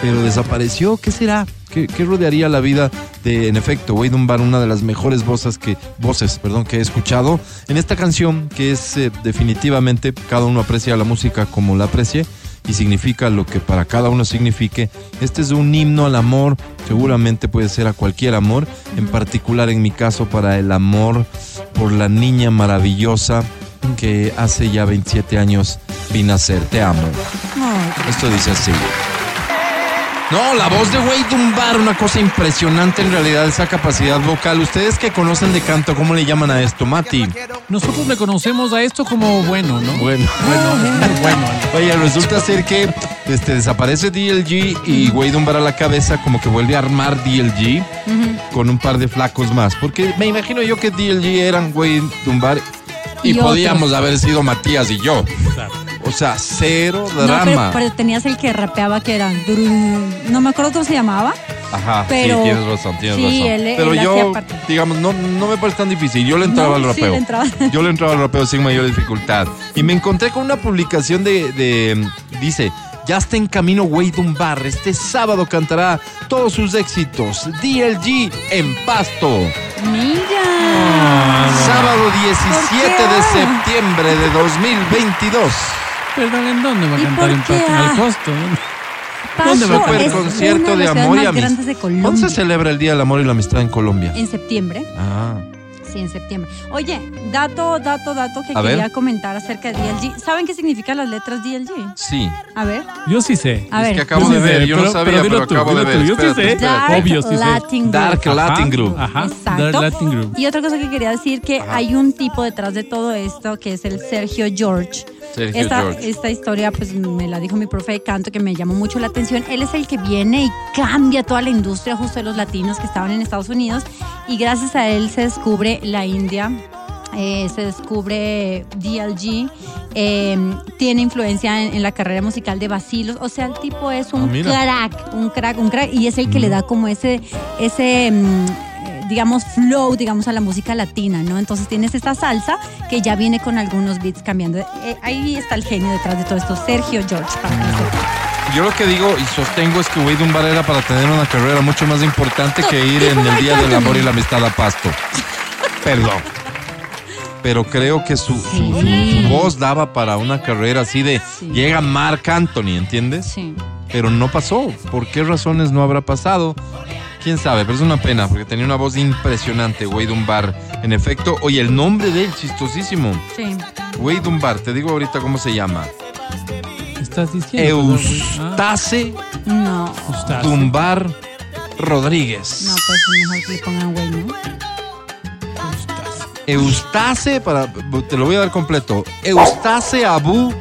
pero desapareció. ¿Qué será? ¿Qué, qué rodearía la vida de, en efecto, Wade Dunbar, una de las mejores voces que, voces, perdón, que he escuchado en esta canción, que es eh, definitivamente, cada uno aprecia la música como la aprecie y significa lo que para cada uno signifique. Este es un himno al amor, seguramente puede ser a cualquier amor, en particular en mi caso para el amor por la niña maravillosa que hace ya 27 años vi nacer. Te amo. Esto dice así. No, la voz de Wade Dunbar, una cosa impresionante en realidad, esa capacidad vocal. Ustedes que conocen de canto, ¿cómo le llaman a esto, Mati? Nosotros le conocemos a esto como bueno, ¿no? Bueno, Bueno, es muy bueno. Oye, resulta ser que este, desaparece DLG y Wade Dunbar a la cabeza como que vuelve a armar DLG con un par de flacos más. Porque me imagino yo que DLG eran Wade Dunbar y, Y podíamos otros. haber sido Matías y yo. Claro. O sea, cero No, drama. pero, pero tenías el que rapeaba que era. No me acuerdo cómo se llamaba. Ajá, Pero- sí, tienes razón, tienes sí, razón. él- Pero él yo, digamos, no, no me parece tan difícil. Yo le entraba No, al sí, rapeo. le entraba. Yo le entraba al rapeo sin mayor dificultad. Y me encontré con una publicación de, de- dice, ya está en camino Wade Dunbar. Este sábado cantará todos sus éxitos. DLG en Pasto. Mira. Sábado 17 ¿Por qué? de septiembre de 2022. Perdón, ¿en dónde va a ¿Y cantar por en qué? Pasto? Al costo. Paso ¿Dónde va a es concierto de amor y amistad. ¿Cuándo se celebra el Día del Amor y la Amistad en Colombia? En septiembre. Ah. Sí, en septiembre. Oye, dato, dato, dato que A ver. quería comentar acerca de DLG. ¿Saben qué significan las letras DLG? Sí. A ver. Yo sí sé. A es ver. que acabo Yo sí de ver, sé, yo no sabía, pero pero, dilo tú, acabo de ver. yo sí sé. Obvio, sí sé. Dark Latin Group. Ajá. Exacto. Dark Latin Group. Y otra cosa que quería decir que Ajá. hay un tipo detrás de todo esto que es el Sergio George, esta, George. esta historia pues me la dijo mi profe de canto que me llamó mucho la atención. Él es el que viene y cambia toda la industria justo de los latinos que estaban en Estados Unidos y gracias a él se descubre la India. eh, se descubre DLG, eh, tiene influencia en, en la carrera musical de Basilos, o sea, el tipo es un Ah, mira. crack, un crack, un crack, y es el que le da como ese, ese mm, eh, digamos, flow, digamos, a la música latina, ¿no? Entonces tienes esta salsa que ya viene con algunos beats cambiando. Eh, ahí está el genio detrás de todo esto, Sergio George, para. Yo lo que digo y sostengo es que Wade Dunbar era para tener una carrera mucho más importante que ir en el Día del. Amor y la Amistad a Pasto. Perdón. Pero creo que su, su- su- Sí. su voz daba para una carrera así de Sí. llega Mark Anthony, ¿entiendes? Sí. Pero no pasó. ¿Por qué razones no habrá pasado? Quién sabe, pero es una pena porque tenía una voz impresionante, Wade Dunbar. En efecto, oye, el nombre de él, chistosísimo. Sí. Wade Dunbar, te digo ahorita cómo se llama. Estás diciendo. Ah, Eustace No. Eustace. Dumbar Rodríguez. No, pues mejor que le pongan güey, ¿no? Eustace, para, te lo voy a dar completo. Eustace Abu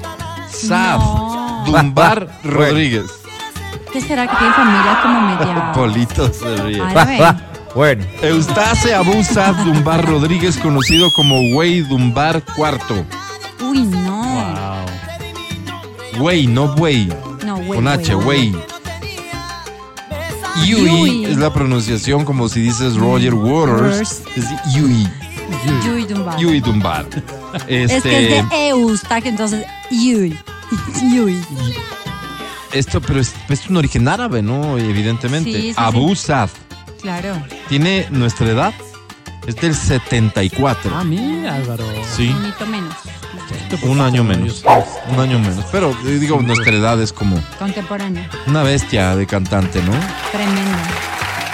Saf No. Dumbar Rodríguez. ¿Qué será que tiene familia como media? Polito se ríe. Ay. Bueno, Eustace Abu Saf Dumbar Rodríguez, conocido como Wey Dumbar IV. Uy, no. Wow. Wey, no Wey. No, güey. Con H, Wey. Yui Yui. es la pronunciación como si dices Roger Waters. Es Yui. Yui Dunbar. Yui Dumbar. Este, Es que es de Eustac, entonces Yui. Yui. Esto, pero es, es un origen árabe, ¿no? Evidentemente. Sí, sí, Abu Saf. Claro. ¿Tiene nuestra edad? Es del 74. Ah, mira, Álvaro. Sí, Un poquito menos. un año menos. Un año menos. Pero eh, digo, nuestra edad es como Contemporáneo. una bestia de cantante, ¿no? Tremendo.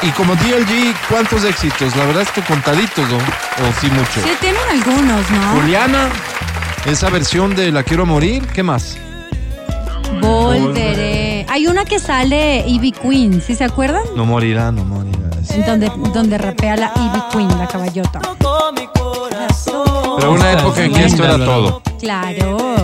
Y como DLG, ¿cuántos éxitos? La verdad es que contaditos, ¿no? O sí mucho. Sí, tienen algunos, ¿no? Juliana, esa versión de La Quiero Morir, ¿qué más? Volveré. Hay una que sale Ivy Queen, ¿sí se acuerdan? No morirá, no morirá. sí. En donde, donde rapea la Ivy Queen, la caballota. Pero una época en que esto era todo. Claro.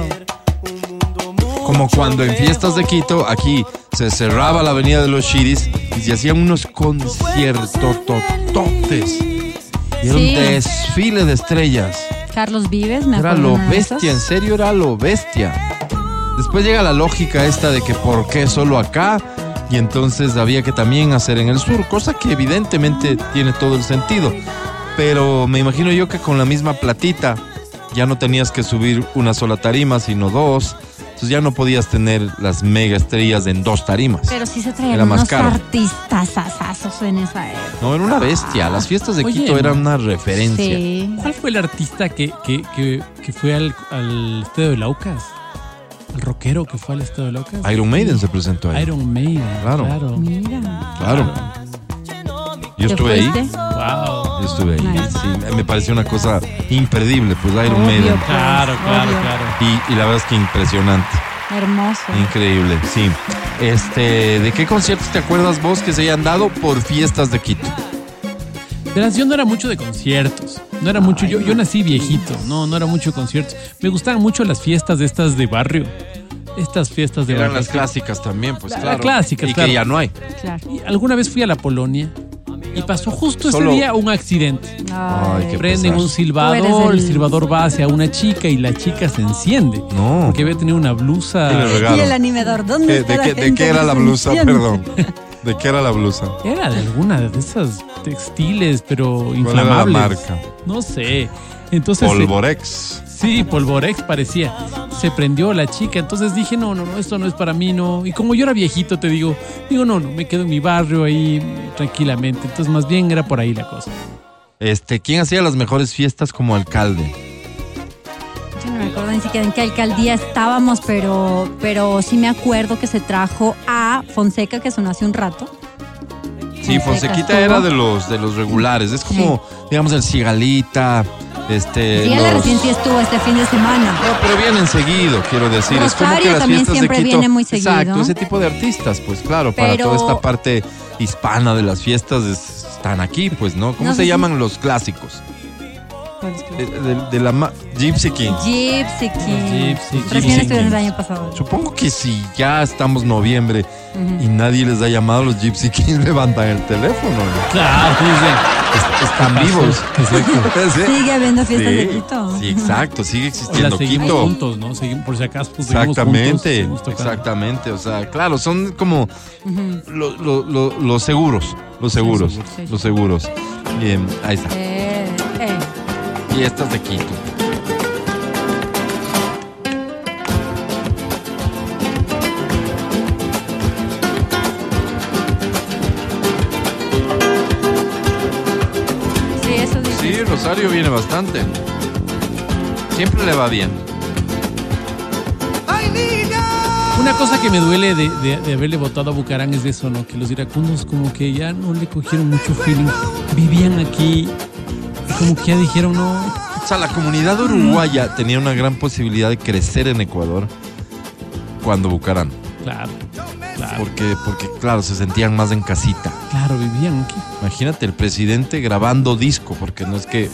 Como cuando en fiestas de Quito, aquí se cerraba la avenida de los Chiris y se hacían unos conciertos tototes. Y era Sí. un desfile de estrellas. Carlos Vives, me Era acuerdo. lo de esas. bestia, en serio era lo bestia. Después llega la lógica esta de que por qué solo acá y entonces había que también hacer en el sur, cosa que evidentemente tiene todo el sentido. Pero me imagino yo que con la misma platita ya no tenías que subir una sola tarima, sino dos. Entonces ya no podías tener las mega estrellas en dos tarimas. Pero sí se traían Era más unos caro. artistas asazos en esa época. No, era una bestia. Las fiestas de Oye, Quito eran una referencia. Sí. ¿Cuál fue el artista que, que, que, que fue al, al estadio de Laucas? El rockero que fue al estadio de Laucas. Iron Maiden se presentó ahí. Iron Maiden. Claro. Claro. Mira. Claro. Yo ¿Te estuve ahí. Wow. Yo estuve ahí. Nice. Sí, me pareció una cosa imperdible, pues Iron Obvio, Maiden. pues, Claro, claro, obvio. claro. Y, y la verdad es que impresionante, Hermoso. increíble, sí. Este, ¿de qué conciertos te acuerdas vos que se hayan dado por fiestas de Quito? Verás, yo no era mucho de conciertos. No era mucho. Yo, yo nací viejito. No, no era mucho de conciertos. Me gustaban mucho las fiestas de estas de barrio. Estas fiestas de Eran barrio. las clásicas también, pues La- la claro. clásica, y claro. que ya no hay. Claro. Y alguna vez fui a la Polonia y pasó justo Solo- ese día un accidente. Ay, qué Prenden pesar. un silbador, el el- silbador va hacia una chica y la chica se enciende. No. Porque había tenido una blusa. ¿Qué le Y el animador, ¿dónde ¿Qué- está de, la qué, de gente qué era la blusa? Perdón. ¿De qué era la blusa? Era de alguna de esas textiles, pero era la inflamables. marca? No sé. Entonces. eh, Polvorex. Sí, Polvorex parecía. Se prendió la chica, entonces dije, no, no, no, esto no es para mí, no. Y como yo era viejito, te digo, digo, no, no, me quedo en mi barrio ahí tranquilamente. Entonces, más bien era por ahí la cosa. Este, ¿quién hacía las mejores fiestas como alcalde? Ni siquiera en qué alcaldía estábamos, pero, pero sí me acuerdo que se trajo a Fonseca, que sonó hace un rato. Sí, Fonsequita era de los de los regulares. Es como, digamos, el Cigalita, este. Sí, la los- recién sí estuvo este fin de semana. No, pero vienen seguido, quiero decir. es como que las también fiestas siempre de Quito. viene muy seguido. Exacto, ese tipo de artistas, pues claro, para toda esta parte hispana de las fiestas es- están aquí, pues, ¿no? ¿Cómo No se llaman los clásicos? ¿Cuál es que- De, de- de la ma- Gypsy Kings. Gypsy King. Gypsy Recién Gypsy estuvieron el año pasado. Supongo que si ya estamos noviembre y nadie les ha llamado, los Gypsy Kings levantan el teléfono. ¿no? Claro, dicen. Est- Están vivos. Sí. Sigue habiendo fiestas Sí, de Quito. Sí, exacto, sigue O existiendo seguimos Quito. juntos, ¿no? Seguimos, por si acaso, pues, Exactamente, juntos, exactamente. O sea, claro, son como lo- lo- lo- los seguros, los seguros, seguros, sí. los seguros. Bien, ahí está. Eh, eh. Y estas de Quito. Sí, eso dice. Sí, Rosario viene bastante. Siempre le va bien. Una cosa que me duele de, de- de haberle votado a Bucarán es eso, ¿no? Que los iracundos como que ya no le cogieron mucho feeling. Vivían aquí como que ya dijeron, no, O sea, la comunidad uruguaya tenía una gran posibilidad de crecer en Ecuador cuando Bucarán. claro, claro, Porque, porque, claro, se sentían más en casita. claro, vivían aquí. Imagínate el presidente grabando disco, porque no es que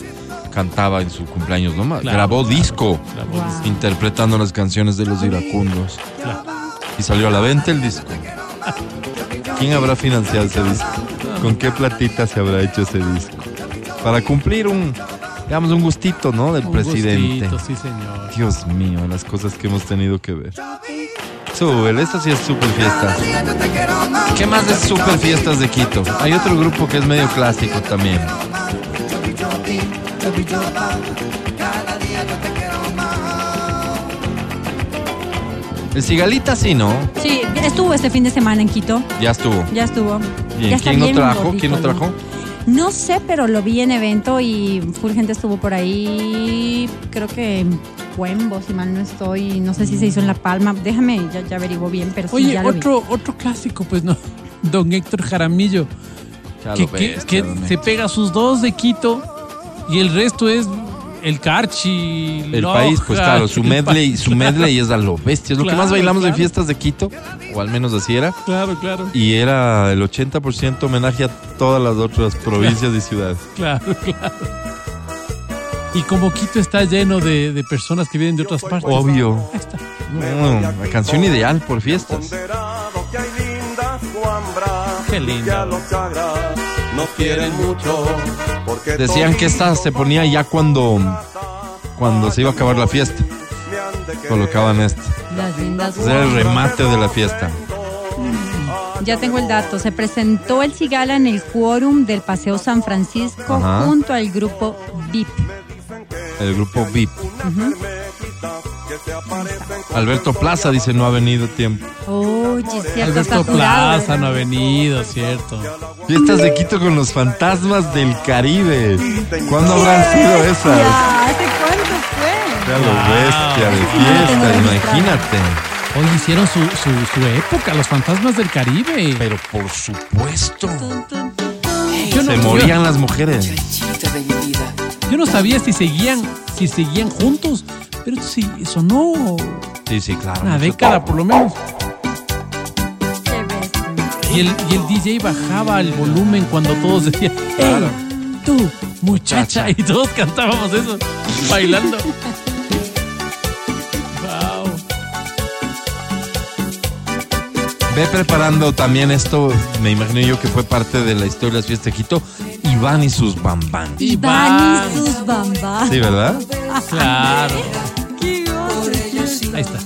cantaba en su cumpleaños nomás. Claro, grabó claro, disco grabó Wow. disco, interpretando las canciones de los iracundos. claro. Y salió a la venta el disco. ¿Quién habrá financiado ese disco? ¿Con qué platita se habrá hecho ese disco? Para cumplir un, digamos, un gustito, ¿no? Del Un presidente. gustito, sí, señor. Dios mío, las cosas que hemos tenido que ver. Súbele, esta sí es super fiesta. ¿Qué más de super fiestas de Quito? Hay otro grupo que es medio clásico también. El Cigalita sí, ¿no? Sí, estuvo este fin de semana en Quito. Ya estuvo. Ya estuvo. Bien, Ya ¿Quién no bien trajo? gordito, ¿Quién no ¿no? trajo? No sé, pero lo vi en evento y full gente estuvo por ahí. Creo que en Cuembo, si mal no estoy. No sé si se hizo en La Palma. Déjame, ya, ya averiguo bien, pero sí, Oye, ya lo vi. otro, otro clásico, pues no. Don Héctor Jaramillo, Ya que, que- ya se pega sus dos de Quito y el resto es el Carchi. El Loja, país, pues claro, su medley, su medley es a lo bestia. Es lo que más Claro, bailamos en fiestas de Quito, o al menos así era. Claro, claro, Y era el 80% homenaje a todas las otras provincias y ciudades. claro, claro. Y como Quito está lleno de, de personas que vienen de otras partes. Obvio. Ahí está. No, la canción ideal por fiestas. Qué lindo. No quieren mucho porque Decían que esta se ponía ya cuando, cuando se iba a acabar la fiesta. Colocaban. Ese era el remate de la fiesta. Ya tengo el dato. Se presentó el Cigala en el quórum del Paseo San Francisco Ajá. junto al grupo VIP. El grupo VIP. Alberto Plaza dice no ha venido tiempo. Cierto, está Alberto Plaza no ha venido, cierto. Fiestas de Quito con los fantasmas del Caribe. ¿Cuándo habrán sido esas? Ya, ¿hace cuánto fue? Ya lo bestia de fiesta, imagínate. Hoy hicieron su, su, su época, los fantasmas del Caribe. Pero por supuesto. Yo no, Se morían las mujeres. Yo no sabía si seguían, si seguían juntos, pero sí, sí, claro. una década por lo menos. Y el, y el DJ bajaba el volumen cuando todos decían. "Ey, tú, Muchacha. y todos cantábamos eso, bailando. Ve preparando también esto, me imagino yo que fue parte de la historia de las fiestas de Quito, Iván y sus bambán. Iván y sus bambas. Sí, ¿verdad? Claro. Qué. Ahí está.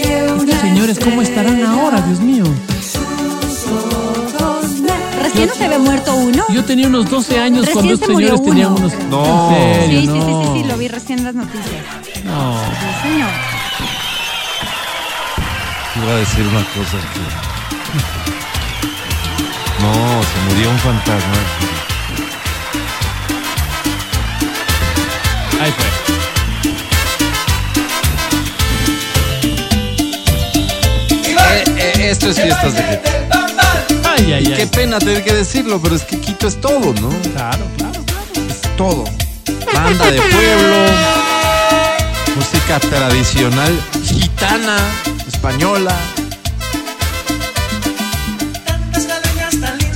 Estos señores, ¿cómo estarán ahora, Dios mío? Recién no se había muerto uno. Yo tenía unos 12 años Recién cuando estos señores tenían uno. unos... No. ¿En serio? Sí, sí, sí, sí, No. sí, lo vi recién en las noticias. No. Sí, señor. Iba a decir una cosa que... No, se murió un fantasma. Ahí fue. Eh, eh, esto es fiestas de Quito. Ay, ay, Qué ay. pena tener que decirlo, pero es que Quito es todo, ¿no? Claro, claro. Es todo. Banda de pueblo, música tradicional, gitana, española,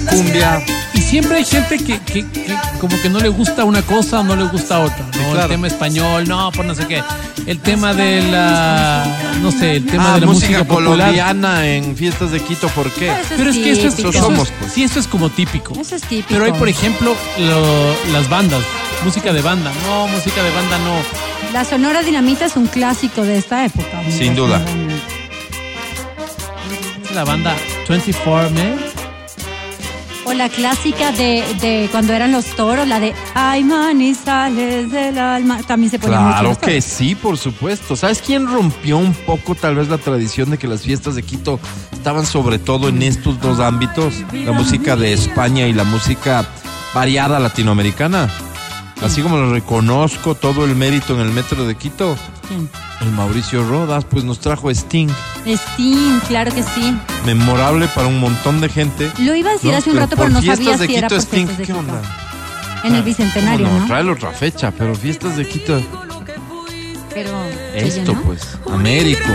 cumbia. Y siempre hay gente que, que- que como que no le gusta una cosa o no le gusta otra. ¿no? claro. El tema español, no, por no sé qué. El tema de la, no sé, el tema Ah, de la música, música colombiana en fiestas de Quito, ¿por qué? Eso Pero es que esto es, típico. eso somos, es- pues. sí, esto es como típico. Eso es típico. Pero hay, por ejemplo, lo- las bandas, música de banda. No, música de banda no. La Sonora Dinamita es un clásico de esta época. Sin duda. Es la banda 24 Men. O la clásica de, de cuando eran los toros, la de Ay, manizales del alma. También se ponía Claro que sí, por supuesto. ¿Sabes quién rompió un poco tal vez la tradición de que las fiestas de Quito estaban sobre todo en estos dos ámbitos? La música de España y la música variada latinoamericana. Así como lo reconozco todo el mérito en el metro de Quito, ¿Quién? El Mauricio Rodas pues nos trajo Sting, Sting, claro que sí. memorable para un montón de gente. Lo iba a decir ¿no? hace un rato, pero no fiestas sabía de si era Quito, por Sting, de ¿qué onda? En el Ah, Bicentenario, ¿cómo ¿no? Tráelo otra fecha, pero fiestas de Quito, Pero esto pues, Américo,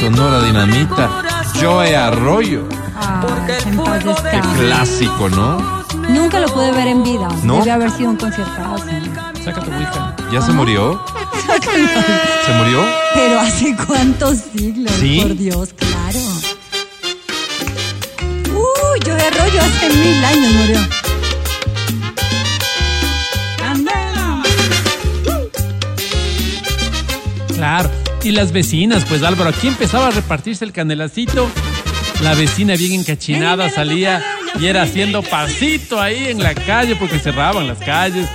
Sonora Dinamita, Joe Arroyo, Ah, qué clásico, ¿no? Nunca lo pude ver en vida. ¿No? Debe haber sido un conciertazo. Saca tu Ouija. ¿Ya se murió? ¿Se murió? Pero hace cuántos siglos, ¿Sí? por Dios, claro. Uy, yo de rollo hace mil años murió. Anda. Claro. Y las vecinas, pues Álvaro, aquí empezaba a repartirse el canelacito. La vecina bien encachinada salía y era haciendo pasito ahí en la calle porque cerraban las calles.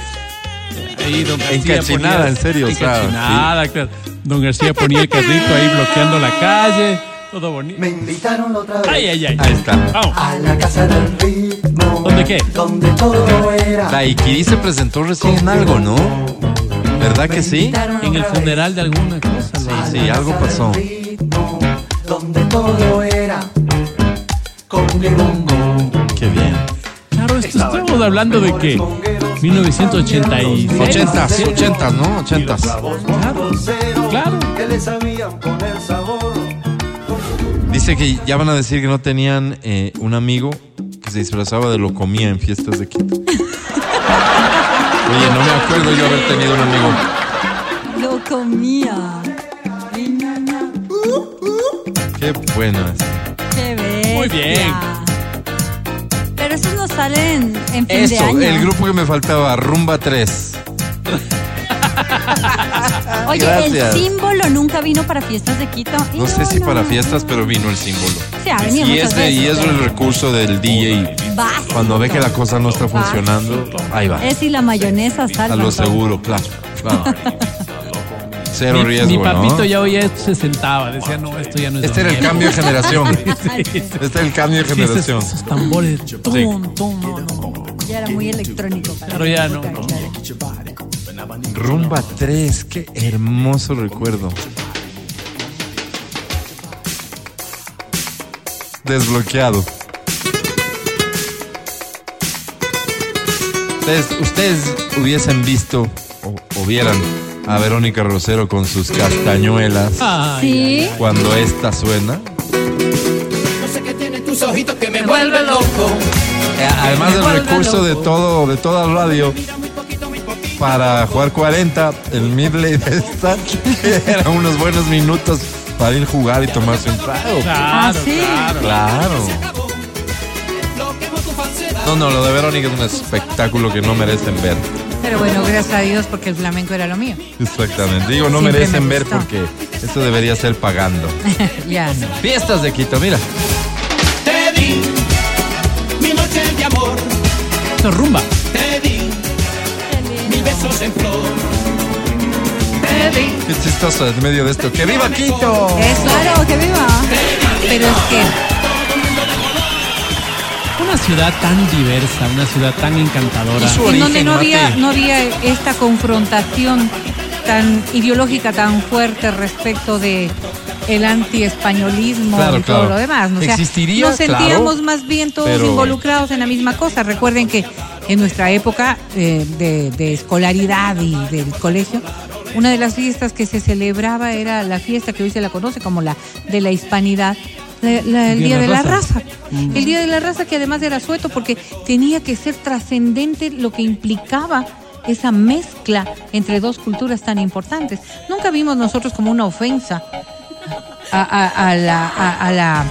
Ahí don García Encachinada, ponía- en serio, Encachinada, claro. Don García ponía el carrito ahí bloqueando la calle. Todo bonito. Me invitaron otra vez Ay, ay, ay. Ahí está. Vamos. a la casa del ritmo. ¿Dónde qué? Donde todo era. Daiquiri se presentó recién en algo, ¿no? ¿Verdad que sí? En el funeral de alguna cosa. ¿no? Sí, algo pasó. Ritmo, donde todo era. Con limón. Qué bien. Estamos hablando de que 1986. Ochentas, ochentas, ¿no? Ochentas. Claro. Dice que ya van a decir que no tenían eh, un amigo que se disfrazaba de lo comía en fiestas de Quito. Oye, no me acuerdo yo haber tenido un amigo. Lo comía. Qué bueno es. Qué. Muy bien. Salen en fin de Eso, año. el grupo que me faltaba, Rumba 3. Oye, Gracias. el símbolo nunca vino para fiestas de Quito. Y No sé si no, para no. fiestas, pero vino el símbolo. Sí, ha venido Y es, de- y es el pero recurso del DJ. básico. Cuando ve que la cosa no está Básico. funcionando, ahí va. Es y la mayonesa salva. A lo seguro, claro. claro. Cero Mi, riesgo, mi papito ¿no? ya oía esto, se sentaba, decía, no, esto ya no es Este era el cambio de generación. mío". Sí, Este era el cambio de esos, generación. esos tambores, tum, tum, no. Ya era muy electrónico. Para la ya no. Rumba 3, qué hermoso recuerdo. Desbloqueado. Ustedes, ustedes hubiesen visto o, o vieran a Verónica Rosero con sus castañuelas Ay, Sí, cuando esta suena. Eh, Además del recurso de todo, de toda radio para jugar 40, el midley de esta, que eran unos buenos minutos para ir a jugar y tomarse un trago. Claro, Ah, sí. claro. Claro. No, no, lo de Verónica es un espectáculo que no merecen ver. Pero bueno, gracias a Dios porque el flamenco era lo mío. Exactamente. Digo, no Siempre merecen me ver porque esto debería ser pagando. ya no. Fiestas de Quito, mira. Te di mi noche de amor, Esto es rumba. te di mil besos en flor. Qué chistoso en medio de esto. ¡Que viva Quito! Eso. claro, que viva. Pero es que Una ciudad tan diversa, una ciudad tan encantadora. En origen, donde no había, no había esta confrontación tan ideológica tan fuerte respecto de el anti-españolismo Claro, y todo claro. lo demás. ¿no? O sea, Existiría, nos sentíamos claro, más bien todos pero- involucrados en la misma cosa. Recuerden que en nuestra época eh, de, de escolaridad y del colegio una de las fiestas que se celebraba era la fiesta que hoy se la conoce como la de la hispanidad. La- la- el Día de la Raza. El Día de la Raza que además era sueto porque tenía que ser trascendente lo que implicaba esa mezcla entre dos culturas tan importantes. Nunca vimos nosotros como una ofensa a, a- a la, a- a la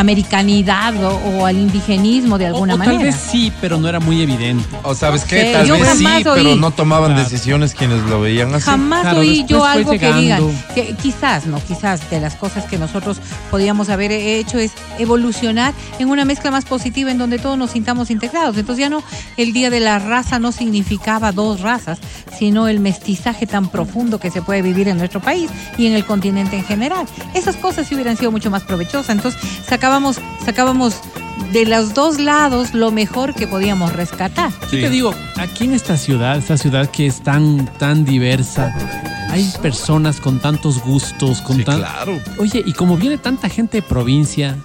americanidad o, o al indigenismo de alguna o tal manera. vez sí, pero no era muy evidente. O sabes qué, Sí, tal yo vez sí, oí. pero no tomaban Claro. decisiones quienes lo veían así. Jamás Claro, oí yo algo que digan, que quizás, no, quizás de las cosas que nosotros podíamos haber hecho es evolucionar en una mezcla más positiva en donde todos nos sintamos integrados. Entonces ya no, el día de la raza no significaba dos razas, sino el mestizaje tan profundo que se puede vivir en nuestro país y en el continente en general. Esas cosas sí hubieran sido mucho más provechosas. Entonces sacábamos, sacábamos de los dos lados lo mejor que podíamos rescatar. Yo te digo, aquí en esta ciudad, esta ciudad que es tan, tan diversa, hay personas con tantos gustos, con Sí, tan... claro. Oye, y como viene tanta gente de provincia,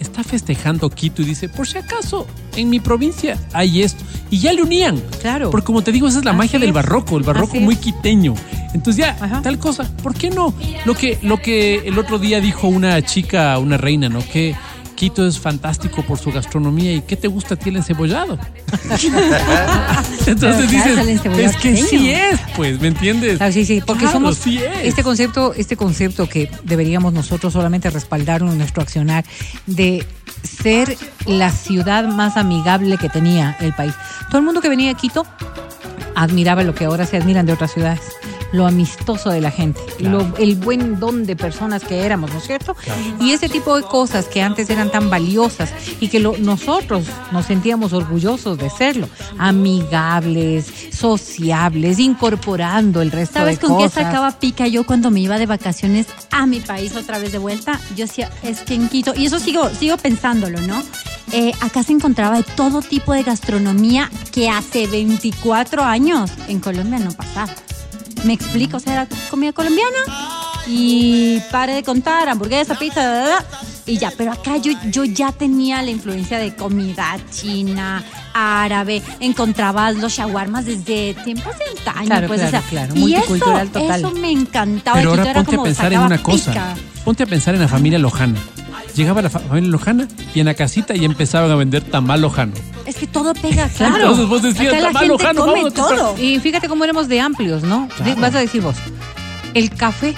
está festejando Quito y dice, por si acaso, en mi provincia hay esto. Y ya le unían. Claro. Porque como te digo, esa es la Así magia del barroco, el barroco Así muy quiteño. Entonces ya, Ajá. tal cosa, ¿por qué no? Lo que, lo que el otro día dijo una chica, una reina, ¿no? Que Quito es fantástico por su gastronomía y ¿qué te gusta a ti el encebollado? Entonces claro, dices, es que sí es, pues, ¿me entiendes? Ah, sí, sí, porque Claro, somos sí es. este concepto, este concepto que deberíamos nosotros solamente respaldar en nuestro accionar de ser la ciudad más amigable que tenía el país. Todo el mundo que venía a Quito admiraba lo que ahora se admiran de otras ciudades. Lo amistoso de la gente, Claro. lo- el buen don de personas que éramos, ¿no es cierto? Y ese tipo de cosas que antes eran tan valiosas y que lo- nosotros nos sentíamos orgullosos de serlo, amigables, sociables, incorporando el resto ¿Sabes de con qué sacaba pica yo cuando me iba de vacaciones a mi país otra vez de vuelta? Yo decía, es que en Quito, y eso sigo, sigo pensándolo, ¿no? Eh, acá se encontraba de todo tipo de gastronomía que hace 24 años en Colombia no pasaba. Me explico, o sea, era comida colombiana y pare de contar, hamburguesa, pizza, da, da, da, y ya. Pero acá yo, yo ya tenía la influencia de comida china, árabe, encontrabas los shawarmas desde tiempos de antaño. Claro, pues, o claro, sea, claro, y multicultural eso, total. Eso me encantaba. Pero ahora era ponte a pensar en una cosa. pica. Ponte a pensar en la familia Lojana. Llegaba la fa- familia Lojana y en la casita y empezaban a vender tamal lojano. Es que todo pega, claro. Entonces vos decías, Acá la tamal gente lojano, come vamos a comprar. todo. Y fíjate cómo éramos de amplios, ¿no? Claro. Vas a decir vos, el café,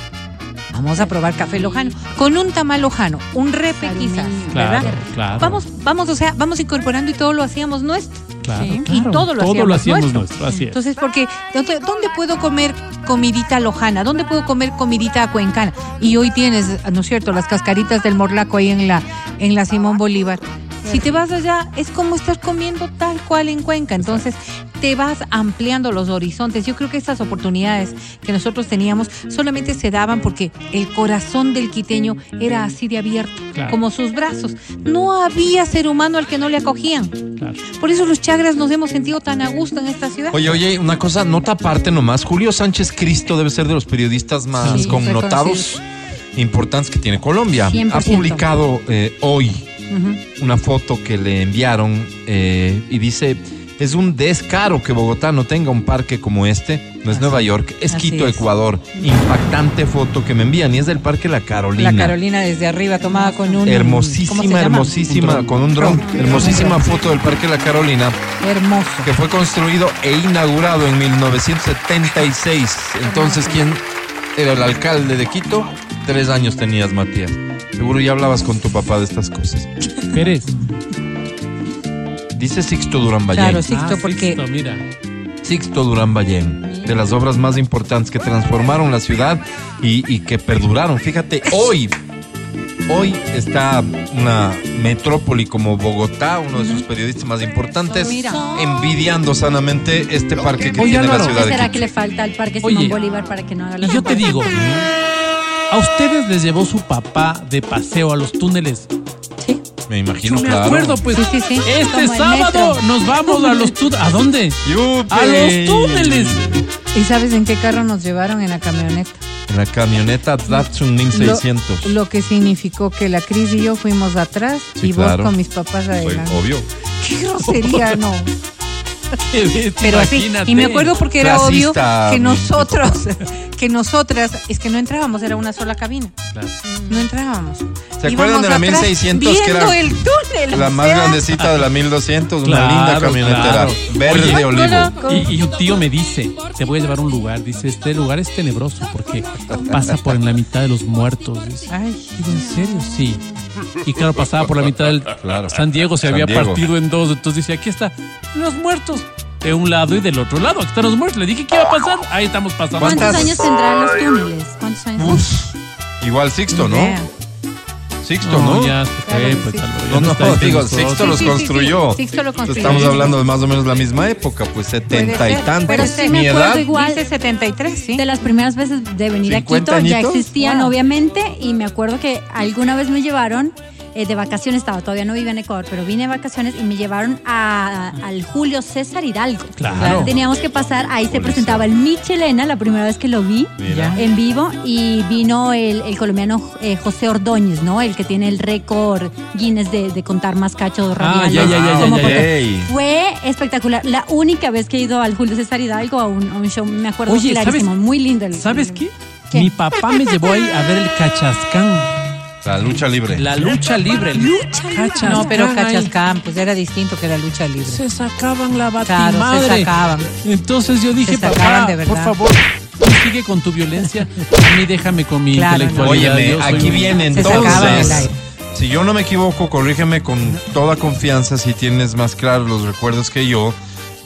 vamos a probar café lojano, con un tamal lojano, un repe Claro, quizás, niño. Claro, ¿verdad? claro. Vamos, vamos, o sea, vamos incorporando y todo lo hacíamos nuestro. Claro, Sí. claro. Y todo lo todo hacíamos, lo hacíamos nuestro. nuestro, así es. Entonces, porque ¿dónde, dónde puedo comer comidita lojana? ¿Dónde puedo comer comidita cuencana? Y hoy tienes, ¿no es cierto?, las cascaritas del morlaco ahí en la, en la Simón Bolívar. Si te vas allá, es como estar comiendo tal cual en Cuenca. Entonces, te vas ampliando los horizontes. Yo creo que estas oportunidades que nosotros teníamos solamente se daban porque el corazón del quiteño era así de abierto, Claro. como sus brazos. No había ser humano al que no le acogían. Claro. Por eso los chagras nos hemos sentido tan a gusto en esta ciudad. Oye, oye, una cosa, nota aparte nomás. Julio Sánchez Cristo debe ser de los periodistas más Sí, connotados, importantes que tiene Colombia. 100%. Ha publicado eh, hoy una foto que le enviaron eh, y dice, es un descaro que Bogotá no tenga un parque como este. No es Nueva York, es Quito, es. Ecuador. Impactante foto que me envían y es del Parque La Carolina. La Carolina desde arriba tomada con un ¿cómo se Hermosísima, hermosísima, Un con un dron. Dron. Hermosísima foto del Parque La Carolina Hermoso. que fue construido e inaugurado en 1976. Entonces, ¿quién era el alcalde de Quito? Tres años tenías, Matías. Seguro ya hablabas con tu papá de estas cosas. Pérez. Dice Sixto Durán Ballén. Claro, Sixto, Ah, porque Sixto, mira. Sixto Durán Ballén. De las obras más importantes que transformaron la ciudad y, y que perduraron. Fíjate, hoy, hoy está una metrópoli como Bogotá, uno de sus periodistas más importantes, Mira. envidiando sanamente este parque que Oye, tiene la ciudad ¿Qué será que le falta al Parque Oye. Simón Bolívar para que no haga Y las yo te digo, a ustedes les llevó su papá de paseo a los túneles. sí, Me imagino, Yo me claro. acuerdo, pues. sí, sí, sí. Este Como el sábado nos vamos a los túneles. ¿A dónde? ¡Yupi! A los túneles. ¿Y sabes en qué carro nos llevaron en la camioneta? En la camioneta Datsun Lo, 1600. lo que significó que la Cris y yo fuimos atrás Sí, y vos con mis papás adelante. obvio. Qué grosería, no. Pero así, y me acuerdo porque era Clasista, obvio que nosotros, que nosotras, es que no entrábamos, era una sola cabina. Claro. No entrábamos. ¿Se acuerdan de la 1600 que era el túnel? La más sea, grandecita de la 1200, una Claro, linda camionetera. claro. Verde Oye, olivo. Y, y un tío me dice, te voy a llevar a un lugar. Dice, este lugar es tenebroso porque pasa por en la mitad de los muertos. Dice, Ay, Digo, ¿en serio? Sí. Y claro, pasaba por la mitad del Claro. San Diego, se San había Diego. partido en dos. Entonces dice, aquí está, los muertos. De un lado y del otro lado. Aquí están los muertos. Le dije, ¿qué iba a pasar? Ahí estamos pasando. ¿Cuántos años tendrán los túneles? ¿Cuántos años? Uf, igual Sixto, ¿no? Sixto, ¿no? ya se fue, Claro, pues, ya No, no, entre digo. Sixto los Sí, construyó. sí. Sixto lo construyó. Estamos hablando de más o menos la misma época, pues setenta y tantos. Pero sí Mi me acuerdo edad, igual Dice 73, sí. de las primeras veces de venir a 50 Quito. Ya añitos. existían, Wow. obviamente, y me acuerdo que alguna vez me llevaron eh, de vacaciones, estaba todavía no vivía en Ecuador, pero vine de vacaciones y me llevaron a- al Julio César Hidalgo. Claro. Teníamos que pasar, ahí se presentaba el Michelena, la primera vez que lo vi Mira. en vivo, y vino el, el colombiano eh, José Ordóñez, ¿no? El que tiene el récord Guinness de, de contar más cachos Ah, ya, ya, ya. Fue espectacular. La única vez que he ido al Julio César Hidalgo a un, a un show, me acuerdo Oye, ¿sabes- clarísimo, muy lindo. el- ¿Sabes qué? ¿Qué? Mi papá me llevó ahí a ver el cachascán. La lucha libre. La lucha libre. el Cachascán No, pero. Cachascán, pues era distinto que la lucha libre. Se sacaban la Claro, batimadre. se sacaban. Entonces yo dije, papá, por favor, tú sigue con tu violencia. A mí déjame con mi Claro, no. intelectualidad. Óyeme, soy aquí viene entonces. Si yo no me equivoco, corrígeme con toda confianza si tienes más claros los recuerdos que yo.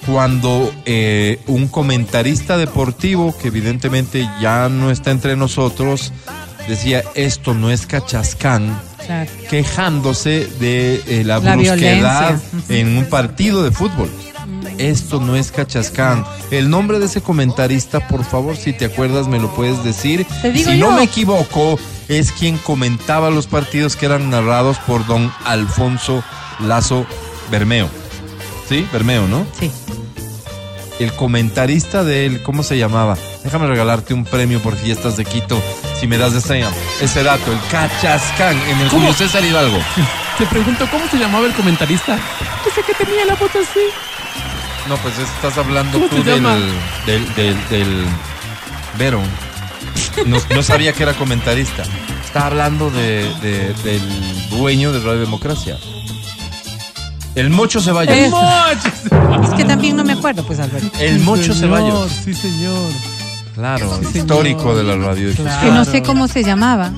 Cuando eh, un comentarista deportivo, que evidentemente ya no está entre nosotros, decía esto no es cachascán, quejándose de eh, la, La brusquedad violencia. En un partido de fútbol. Esto no es cachascán. El nombre de ese comentarista, por favor, si te acuerdas, me lo puedes decir. Si no me equivoco, es quien comentaba los partidos que eran narrados por don Alfonso Lazo Bermeo. ¿Sí? Bermeo, ¿no? Sí. El comentarista de él, ¿cómo se llamaba? Déjame regalarte un premio por fiestas de Quito, si me das ese, ese dato, el Cachascán, en el ¿Cómo? Julio César Hidalgo. Te pregunto, ¿cómo se llamaba el comentarista? Dice que tenía la voz así. No, pues estás hablando ¿Cómo tú del, del, del, del Vero. No, no sabía que era comentarista. Está hablando de, de- del dueño de Radio Democracia. El Mocho Ceballos. Es- ¡Mocho! Es que también no me acuerdo, pues, Alberto. El Mocho Señor, Ceballos. Sí, señor. Claro, Sí, histórico señor. de la radio. Claro. Que no sé cómo se llamaba.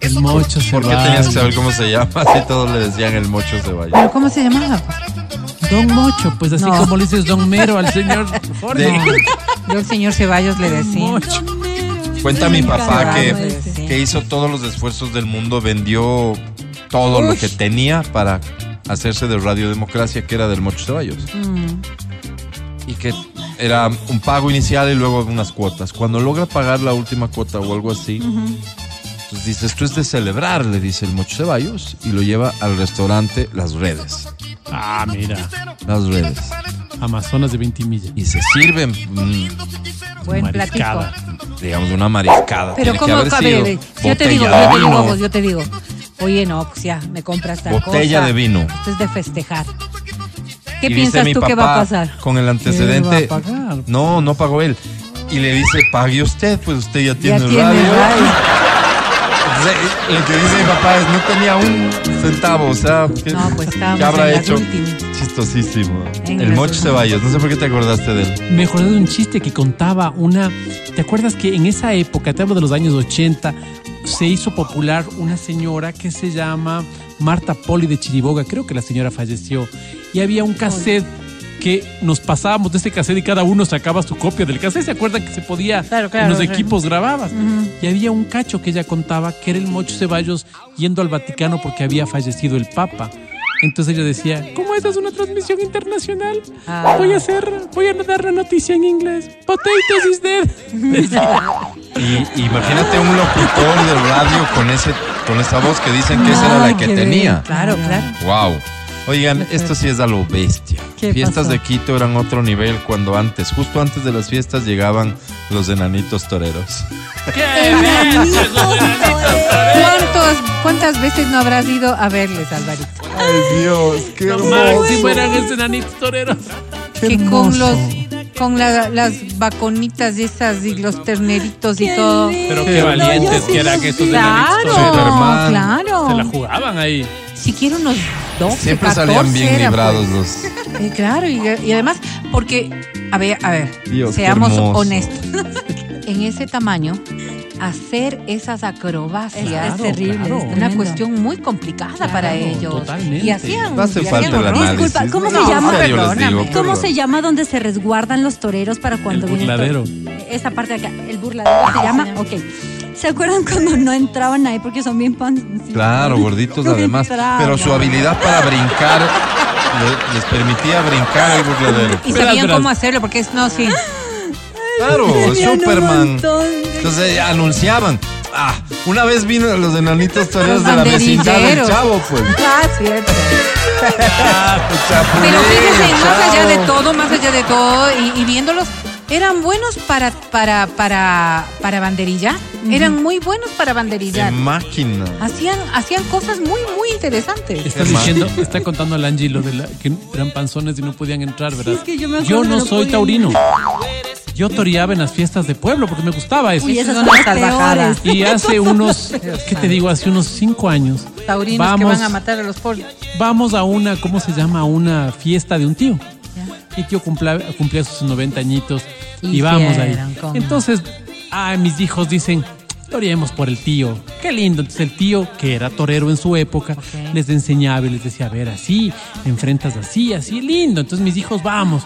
El mocho ¿Por qué Ceballos. tenías que saber cómo se llama? Así todos le decían el Mocho Ceballos. ¿Pero cómo se llamaba? Don Mocho, pues así No. como le dices Don Mero al señor Jorge. De- Yo el señor Ceballos le decía. Mocho. Cuenta mi papá que, que hizo todos los esfuerzos del mundo, vendió todo lo que tenía para hacerse de Radio Democracia, que era del Mocho Ceballos. Mm. Y que era un pago inicial y luego unas cuotas. Cuando logra pagar la última cuota o algo así, pues dice, esto es de celebrar, le dice el Mocho Ceballos, y lo lleva al restaurante Las Redes. Ah, mira. Las Redes. Amazonas de 20 millas. Y se sirven, mm, Buen Mariscada. platico. digamos, una mariscada. Pero Tiene que cómo, haber a sido ver, yo te digo, te yo te digo. Oye, no, pues ya, me compras tal Botella cosa. de vino. Esto es de festejar. ¿Qué Y piensas tú que va a pasar? Con el antecedente. ¿Qué va a pagar? No, no pagó él. Y le dice, pague usted, pues usted ya tiene Ya tiene radio. radio. Entonces, lo que dice mi papá es, no tenía un centavo, o sea, ¿qué, No, pues qué habrá hecho? últimas. Chistosísimo. En el últimas. Ceballos, no sé por qué te acordaste de él. Me acordé de un chiste que contaba una. ¿Te acuerdas que en esa época, te hablo de los años 80, se hizo popular una señora que se llama Marta Poli de Chiriboga? Creo que la señora falleció. Y había un cassette que nos pasábamos de ese cassette y cada uno sacaba su copia del cassette. ¿Se acuerdan que se podía Claro, claro, en los equipos grababas? Y había un cacho que ella contaba que era el Mocho Ceballos yendo al Vaticano porque había fallecido el Papa. Entonces ella decía, ¿cómo esta es una transmisión internacional? Ah. Voy a hacer, voy a dar la noticia en inglés. Potatoes is dead. Y imagínate un locutor de radio con ese con esa voz que dicen que esa era la que qué tenía. Claro, claro. Wow. Oigan, esto sí es a lo bestia. ¿Qué Fiestas pasó? de Quito eran otro nivel cuando antes, justo antes de las fiestas llegaban los enanitos toreros. ¡Qué enanitos toreros! ¿Cuántos, ¿Cuántas veces no habrás ido a verles, Alvarito? Ay Dios, qué Lo máximo eran esos enanitos toreros. que con hermoso. los con la- las vaconitas esas y los terneritos y todo. Pero qué valientes que eran esos de Claro, Superman. claro. Se la jugaban ahí. Siquiera unos 12, Siempre 14 salían bien era, librados pues. los. Eh, claro, y, y además, porque, a ver, a ver, Dios, seamos honestos. en ese tamaño, hacer esas acrobacias Es- es terrible, claro. es una tremendo. cuestión muy complicada Claro, para ellos. totalmente. Y hacían. No hace y falta hacían el horror. análisis. Disculpa, ¿cómo se No, llama? les Perdóname. digo, ¿Cómo se llama donde se resguardan los toreros para cuando El viene burladero. Esa parte de acá, el burladero se llama. Ok. ¿Se acuerdan cuando no entraban ahí porque son bien pan? Claro, gorditos No además. entraban. Pero su habilidad para brincar le- les permitía brincar el burladero. Y sabían cómo hacerlo, porque es, no, sí. Claro, Tenían un Superman. de- Entonces eh, anunciaban. Ah, una vez vino los enanitos toreros de la vecindad del chavo, pues. Ah, cierto. Ah, pues, Pero fíjense, más allá de todo, más allá de todo, y, y viéndolos, eran buenos para, para, para, para banderillar. Eran muy buenos para banderillar. máquina. Hacían, hacían cosas muy, muy interesantes. Está diciendo, está contando al Angie lo de la, que eran panzones y no podían entrar, ¿verdad? es que yo me que no no soy taurino. Yo toreaba en las fiestas de pueblo porque me gustaba eso. Uy, esas son las salvajadas. Y hace unos, ¿qué te digo? Hace unos cinco años. Taurinos que vamos, van a matar a los pollos. vamos a una, ¿cómo se llama? A una fiesta de un tío. Mi tío cumplía, cumplía sus 90 añitos y, Y vamos ahí. Entonces, ah, mis hijos dicen, toreemos por el tío. Qué lindo. Entonces el tío, que era torero en su época, les enseñaba y les decía, a ver, así, enfrentas así, así, lindo. Entonces mis hijos, vamos.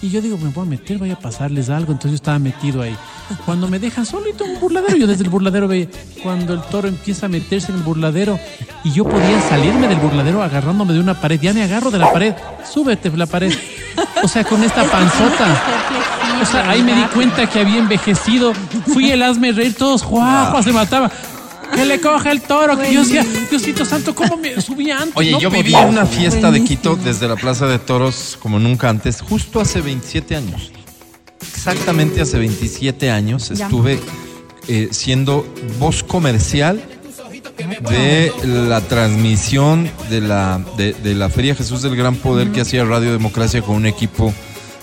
Y yo digo, me voy a meter, voy a pasarles algo. Entonces yo estaba metido ahí. Cuando me dejan solito en un burladero, yo desde el burladero veía, cuando el toro empieza a meterse en el burladero y yo podía salirme del burladero agarrándome de una pared, ya me agarro de la pared, súbete la pared. O sea, con esta panzota. O sea, ahí me di cuenta que había envejecido. Fui el hazme reír, todos juajos, se mataba. Que le coge el toro, que yo decía, Diosito Santo, ¿cómo me subía antes? Oye, No yo viví podía. en una fiesta de Quito desde la Plaza de Toros como nunca antes, justo hace 27 años. Exactamente hace 27 años Ya. estuve eh, siendo voz comercial de la transmisión de la, de, de la Feria Jesús del Gran Poder que hacía Radio Democracia con un equipo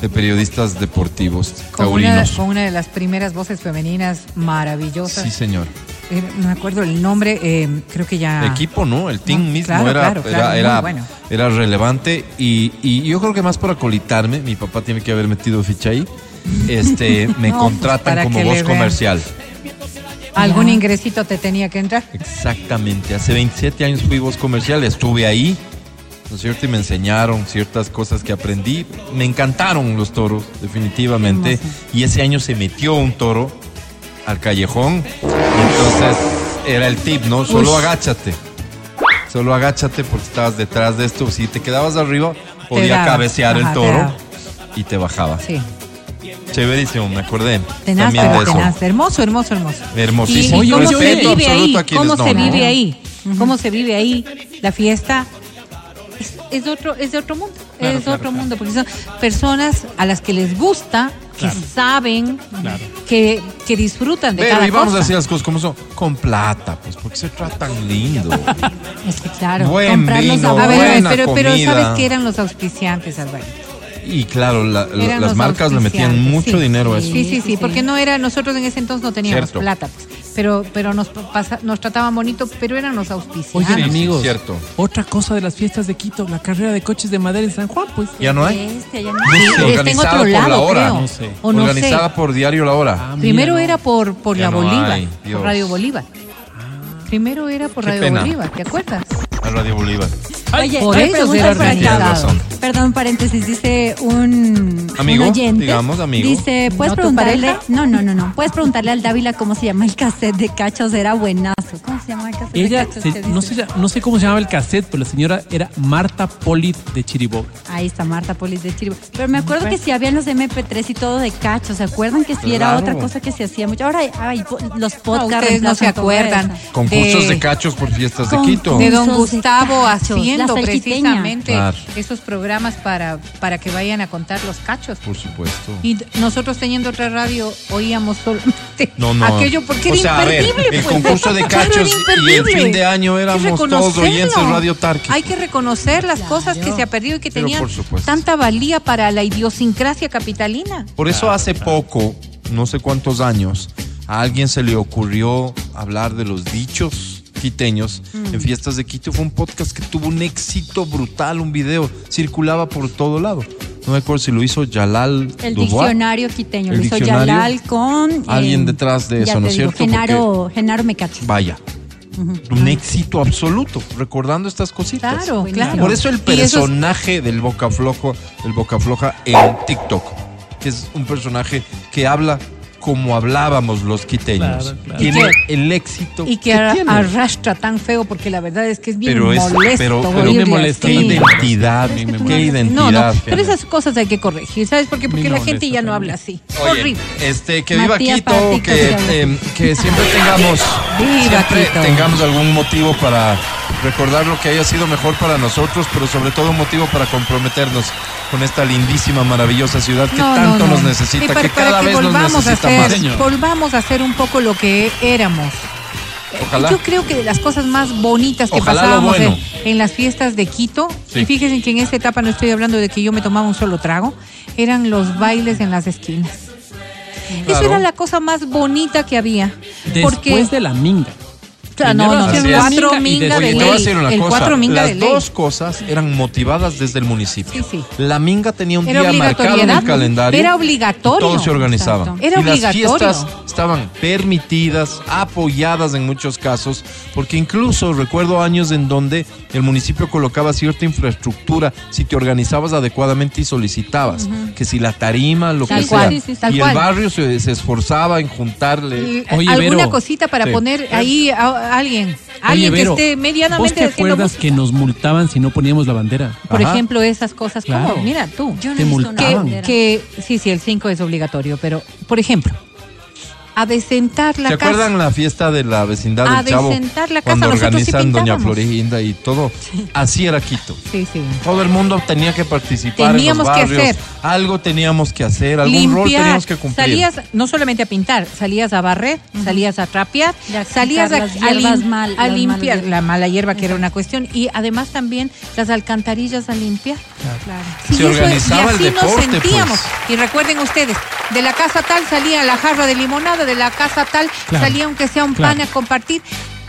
de periodistas deportivos Con una, con una de las primeras voces femeninas maravillosas. Sí, señor. Eh, no me acuerdo el nombre, eh, creo que ya. equipo, ¿no? El team No, mismo claro, era, claro, era, claro, muy era, bueno. era relevante y, y yo creo que más por acolitarme, mi papá tiene que haber metido ficha ahí, este, me No, contratan como voz comercial. Algún ingresito te tenía que entrar. Exactamente, hace 27 años fui voz comercial, estuve ahí, ¿no es cierto? Y me enseñaron ciertas cosas que aprendí. Me encantaron los toros, definitivamente. Y ese año se metió un toro al callejón. Entonces era el tip, ¿no? Solo Ush. agáchate. Solo agáchate porque estabas detrás de esto. Si te quedabas arriba, podía daba. cabecear Ajá, el toro y te bajaba. Sí. Chéverísimo, me acordé. Tenaz, también de eso. tenaz. Hermoso, hermoso, hermoso. Hermosísimo. ¿Y, y cómo se vive ahí? ¿Cómo se vive ahí? ¿Cómo se vive ahí? La fiesta es, otro, es de otro mundo. Claro, es claro, otro claro. mundo. Porque son personas a las que les gusta, que saben, que, que disfrutan de Pero cada y vamos cosa. a decir las cosas como son. Con plata, pues, porque se tratan lindo. Es que claro, Buen comprar los vino, A ver, a ver, buena pero, pero comida. ¿sabes qué eran los auspiciantes, Alvarito? Y claro, la- la- Eran las marcas le metían mucho sí. dinero a eso. Sí, sí, sí, porque no era, nosotros en ese entonces no teníamos Cierto. plata, pues, pero, pero nos, pasa- nos trataban bonito, pero eran los. Oigan, sí, amigos, cierto. otra cosa de las fiestas de Quito, la carrera de coches de madera en San Juan, pues. ¿Ya no hay? Este, ya no- Sí, está en Organizada otro por lado, la hora. No sé. O no Organizada sé. por Diario La Hora. Ah, Primero no. era por, por Ya la no Bolívar, hay, por Radio Bolívar. Primero era por Qué Radio pena. Bolívar, ¿te acuerdas? La Radio Bolívar. Oye, por eso era. Tienes razón. Perdón, paréntesis, dice un, Amigo, un oyente. digamos, amigo. Dice, ¿puedes ¿No tu preguntarle? No, no, no, no. ¿Puedes preguntarle al Dávila cómo se llama el cassette de cachos? Era buenazo. ¿Cómo se llama el cassette Ella, de cachos? se- ¿Qué no, sé, no sé cómo se llamaba el cassette, pero la señora era Marta Polit de Chiriboga. Ahí está Marta Polis de Chiribo. Pero me acuerdo que sí habían los MP3 y todo de cachos. ¿Se acuerdan que sí era Claro. otra cosa que se hacía mucho? Ahora hay, los No, podcasts. ustedes no se acuerdan. Concursos de, De- cachos por fiestas de Quito. de don Gustavo cachos, Hacienda, haciendo precisamente Claro. esos programas para, para que vayan a contar los cachos. Por supuesto. Y nosotros teniendo otra radio oíamos solamente No, no. aquello porque era o sea, a ver, imperdible. el pues. concurso de cachos y el fin de año Hay que éramos todos oyentes de Radio Tarqui. Hay que reconocer las cosas que se ha perdido y que Pero tenían tanta valía para la idiosincrasia capitalina. Por eso hace poco, no sé cuántos años, a alguien se le ocurrió hablar de los dichos quiteños Mm. en fiestas de Quito. Fue un podcast que tuvo un éxito brutal, un video, circulaba por todo lado. No me acuerdo si lo hizo Yalal El Dubois. diccionario quiteño. El Lo hizo diccionario. Yalal con. Alguien eh, detrás de eso, ¿no es cierto? Genaro, Genaro Mecacho. Vaya. Un éxito absoluto, recordando estas cositas. Claro, claro. Por eso el es- personaje del Boca Flojo, del Boca Floja en TikTok, que es un personaje que habla como hablábamos los quiteños. Claro, claro. Tiene que- el éxito Y que que ar- tiene. arrastra tan feo porque la verdad es que es bien Pero es, molesto. pero, me molesta qué identidad, Es que tú qué identidad. No, no, pero esas cosas hay que corregir, ¿sabes por qué? Porque Me la gente ya no habla así. Oye, Horrible. este, que viva Matías Quito, Patico que, eh, siempre tengamos, Viva siempre Quito. tengamos algún motivo para recordar lo que haya sido mejor para nosotros, pero sobre todo un motivo para comprometernos con esta lindísima, maravillosa ciudad que No, tanto no. nos necesita, para, que para cada que vez nos volvamos a necesita hacer, más. Señor. volvamos a hacer un poco lo que éramos. Ojalá. Yo creo que de las cosas más bonitas que Ojalá pasábamos bueno. en, en las fiestas de Quito, Sí. y fíjense que en esta etapa no estoy hablando de que yo me tomaba un solo trago, eran los bailes en las esquinas. Eso Claro. era la cosa más bonita que había. Después porque de la minga. O sea, no, no, el cuatro minga de ley. El cosa. cuatro minga Las de ley. dos cosas eran motivadas desde el municipio. Sí, sí. La minga tenía un Era día marcado en el calendario. Era obligatorio. Todos se organizaban. Exacto. Era y las obligatorio. fiestas estaban permitidas, apoyadas en muchos casos, porque incluso recuerdo años en donde el municipio colocaba cierta infraestructura si te organizabas adecuadamente y solicitabas. Que si la tarima, lo Tal que cual, sea. sí, sí, tal y cual. el barrio se, se esforzaba en juntarle. Y, Oye, alguna Vero. cosita para Sí. poner ahí a, a alguien. Oye, Alguien Vero, que esté ¿vos medianamente te haciendo acuerdas música. que nos multaban si no poníamos la bandera? Por Ajá. ejemplo, esas cosas Claro. como, mira tú, Yo no Te he visto una multaban. bandera. que sí, sí, el 5 es obligatorio, pero por ejemplo, a desentar la ¿Se casa. acuerdan la fiesta de la vecindad del Chavo? desentar la casa, Cuando nosotros sí organizan Doña. Florinda y todo. Así era Quito. Sí, sí. Todo el mundo tenía que participar Teníamos en que los barrios. hacer. Algo teníamos que hacer, algún rol teníamos que cumplir. Salías no solamente a pintar, salías a barrer, salías a trapear, a salías a, a hierbas lim- mal- a limpiar la mala hierba que era una cuestión y además también las alcantarillas a limpiar. Se Sí, eso es- organizaba y el así nos deporte, sentíamos. pues. Y recuerden ustedes, de la casa tal salía la jarra de limonada, de la casa tal Claro. salía aunque sea un Claro. pan a compartir.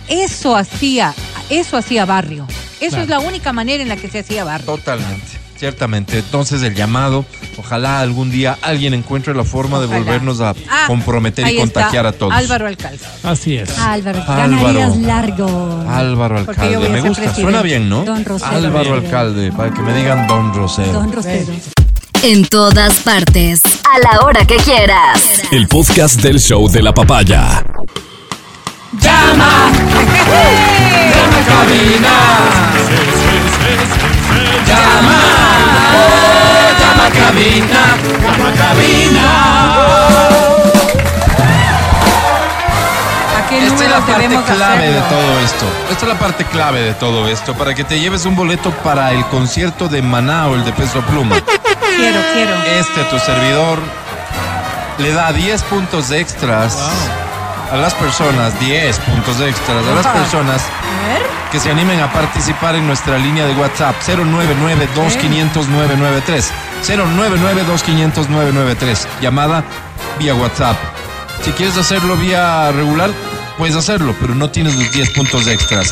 Eso hacía, eso hacía barrio. Eso Claro. es la única manera en la que se hacía barrio. Totalmente, ciertamente. Entonces el llamado, ojalá algún día alguien encuentre la forma de volvernos a Ah, comprometer y está, contagiar a todos. Álvaro Alcalde. Así es. Álvaro, Álvaro. largo. Álvaro Alcalde, me gusta, presidente. suena bien, ¿no? Don Rosero. Álvaro. Alcalde, para que me digan Don Rosero. Don Rosero. En todas partes. A la hora que quieras. El podcast del show de la papaya. Llama, llama cabina. Llama, oh, llama cabina, llama cabina. Qué Esta es la parte clave de todo esto. Esta es la parte clave de todo esto. Para que te lleves un boleto para el concierto de Maná o el de Peso Pluma. Quiero, quiero. Este, tu servidor, le da 10 puntos extras a las personas, 10 puntos extras a las personas que se animen a participar en nuestra línea de WhatsApp 099-2500-993. 099-2500-993. Llamada vía WhatsApp. Si quieres hacerlo vía regular, puedes hacerlo, pero no tienes los 10 puntos extras.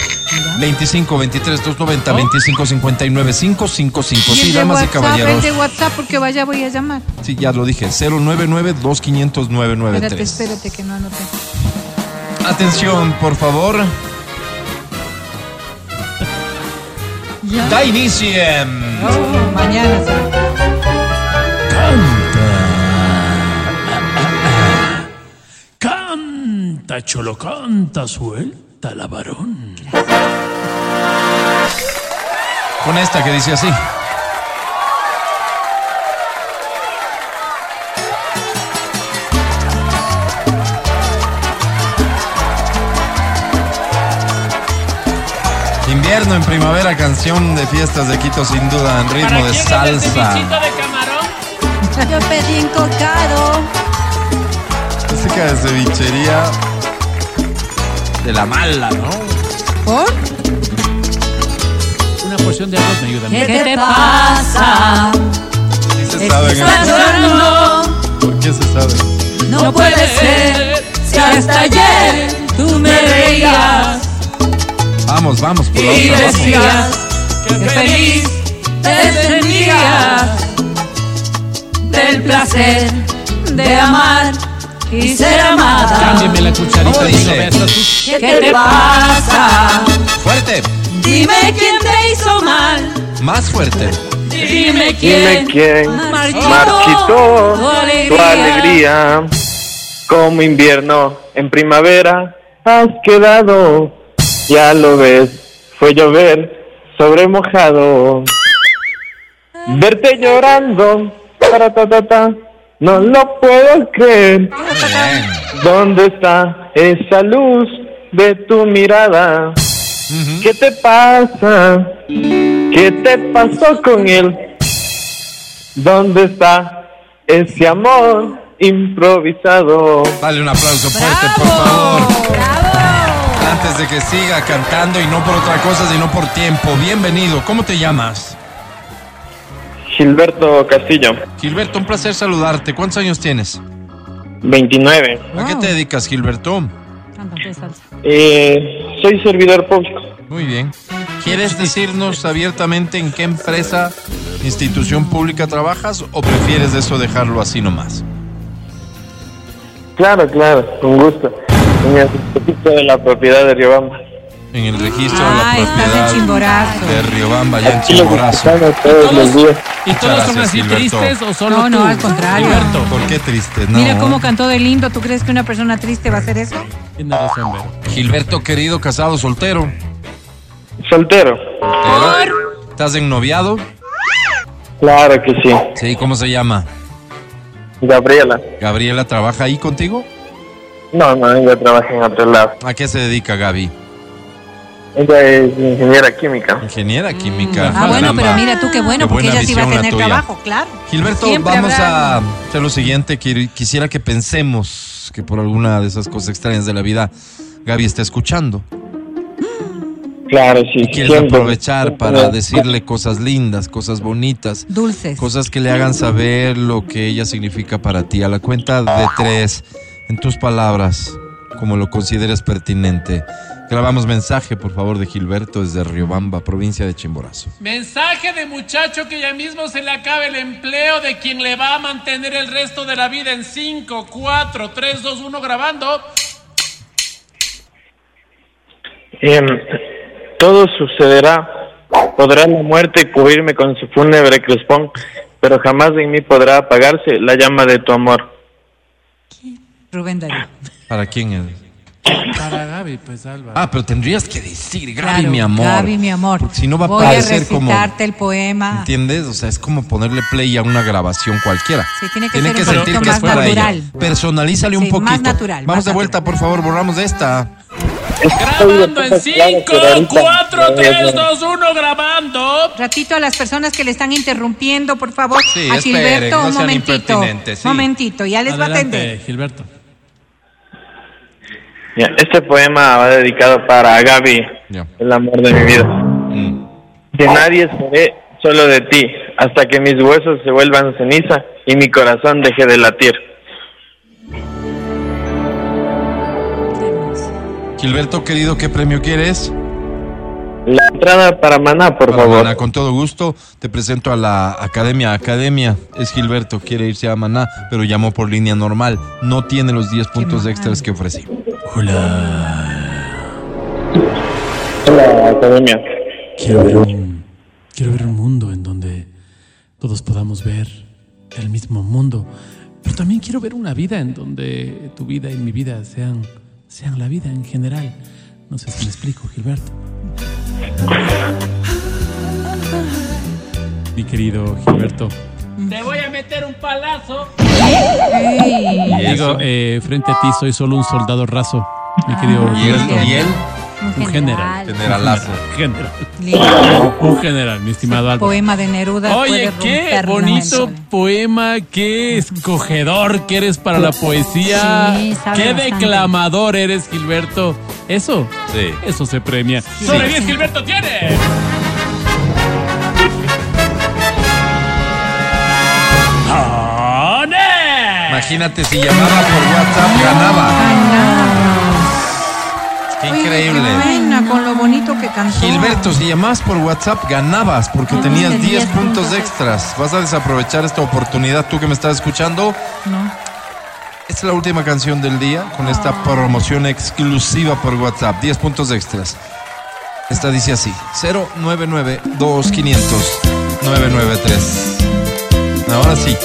25 23 290 25 59 555. Y el Sí, damas y WhatsApp, caballeros. el de WhatsApp, porque vaya voy a llamar. Sí, ya lo dije. 099 2500 Espérate, 993. espérate que no anoté. Atención, por favor. Da inicio. Oh, mañana. sí. Canta, cholo, canta, suelta la varón. Con esta que dice así. Invierno en primavera, canción de fiestas de Quito sin duda, en ritmo ¿Para de quién es salsa. cevichito de camarón? Yo pedí encocado. Música de cevichería de la mala, ¿no? ¿Por? Una porción de arroz me ayuda. ¿Qué mucho. te pasa? Sí se sabe. Estás llorando. ¿Por qué se sabe? No puede ser. Si hasta ayer tú me reías Vamos, vamos, por y otra, vamos. decías que feliz te sentías del placer de amar y ser amada. Cámbiame la cucharita ¿Cómo de dice? ¿Qué te pasa? Fuerte, Dime quién te hizo mal. más fuerte. Dime quién. Dime quién Marchitó marchitó tu tu alegría. Como invierno en primavera has quedado. Ya lo ves, fue llover sobre mojado. Verte llorando, taratata, no lo puedo creer. ¿Dónde está esa luz de tu mirada? ¿Qué te pasa? ¿Qué te pasó con él? ¿Dónde está ese amor improvisado? Dale un aplauso fuerte, por favor. Antes de que siga cantando y no por otra cosa, sino por tiempo. Bienvenido. ¿Cómo te llamas? Gilberto Castillo, Gilberto, un placer saludarte. ¿Cuántos años tienes? 29. ¿A qué te dedicas, Gilberto? Eh, soy servidor público. Muy bien. ¿Quieres decirnos abiertamente en qué empresa, institución pública trabajas o prefieres eso dejarlo así nomás? Claro, claro, con gusto. En el de la propiedad de Riobamba. En el registro Ah, de la estás en propiedad Chimborazo. de Riobamba, ya en Chimborazo. todos los días. ¿Y todos son así Gilberto. tristes o solo No, no, tú? al contrario. Gilberto. ¿Por qué triste? No. Mira cómo cantó de lindo. ¿Tú crees que una persona triste va a hacer eso? Tienes razón, Vero. Gilberto, querido, casado, soltero. Soltero. Soltero. ¿Estás ennoviado? Claro que sí. Sí, ¿cómo se llama? Gabriela. ¿Gabriela trabaja ahí contigo? No, no, ella trabaja en otro lado. ¿A qué se dedica Gaby? Ella es ingeniera química. Ingeniera química. Ah, bueno, Caramba. pero mira tú qué bueno, Qué porque ella sí va a tener trabajo, claro. Gilberto, Siempre vamos habrá a hacer lo siguiente. Qui- Quisiera que pensemos que por alguna de esas cosas extrañas de la vida, Gaby está escuchando. Claro, sí. Y quieres siempre. aprovechar para decirle cosas lindas, cosas bonitas, Dulces. cosas que le hagan saber lo que ella significa para ti. A la cuenta de tres, en tus palabras, como lo consideres pertinente. Grabamos mensaje, por favor, de Gilberto desde Riobamba, provincia de Chimborazo. Mensaje de muchacho que ya mismo se le acabe el empleo de quien le va a mantener el resto de la vida en 5, 4, 3, 2, 1 grabando. Em, todo sucederá. Podrá la muerte cubrirme con su fúnebre crespón, pero jamás en mí podrá apagarse la llama de tu amor. Rubén Darío. ¿Para quién es? Para Gaby, pues Alba. Ah, pero tendrías que decir, Gaby, Claro, mi amor. Gaby, mi amor. Porque si no va a Voy parecer a como. recitarte el poema. ¿Entiendes? O sea, es como ponerle play a una grabación cualquiera. Sí, tiene que ser un sentir que es para natural. ella. Personalízale un poquito. más natural, Vamos más de vuelta, por favor, borramos de esta. Grabando en 5, 4, 3, 2, 1 grabando. Ratito a las personas que le están interrumpiendo, por favor. Sí, a esperen, Gilberto, no un momentito. sí. Momentito, ya les va a atender. Gilberto. Este poema va dedicado para Gaby, el amor de mi vida. Mm. De nadie seré, solo de ti, hasta que mis huesos se vuelvan ceniza y mi corazón deje de latir. Gilberto, querido, ¿qué premio quieres? La entrada para Maná, por Para favor. Maná, con todo gusto, te presento a la academia. Academia es Gilberto, quiere irse a Maná, pero llamó por línea normal. No tiene los 10 puntos extras que ofrecí. La academia. Quiero ver un, quiero ver un mundo en donde todos podamos ver el mismo mundo. Pero también quiero ver una vida en donde tu vida y mi vida sean, sean la vida en general. No sé si me explico, Gilberto. Mi querido Gilberto. Meter un palazo. ¿Y Digo, eh, frente a ti soy solo un soldado raso, mi querido ¿Y él? Gilberto. ¿Y él? Un general. Generalazo. General. Lindo. Un general, mi estimado Álvaro. Poema de Neruda. Oye, qué bonito poema, qué escogedor que eres para la poesía. Sí, qué bastante. declamador eres, Gilberto. Eso, Sí. eso se premia. Sobre 10, Gilberto tiene. Imagínate si llamaba por WhatsApp, ganaba. Qué increíble. Qué pena con lo bonito que cantó. Gilberto, si llamabas por WhatsApp, ganabas porque tenías 10 10 puntos puntos extras. ¿Vas a desaprovechar esta oportunidad tú que me estás escuchando? No. Esta es la última canción del día con esta promoción exclusiva por WhatsApp. 10 puntos extras. Esta dice así: 099 2500 993. Ahora sí.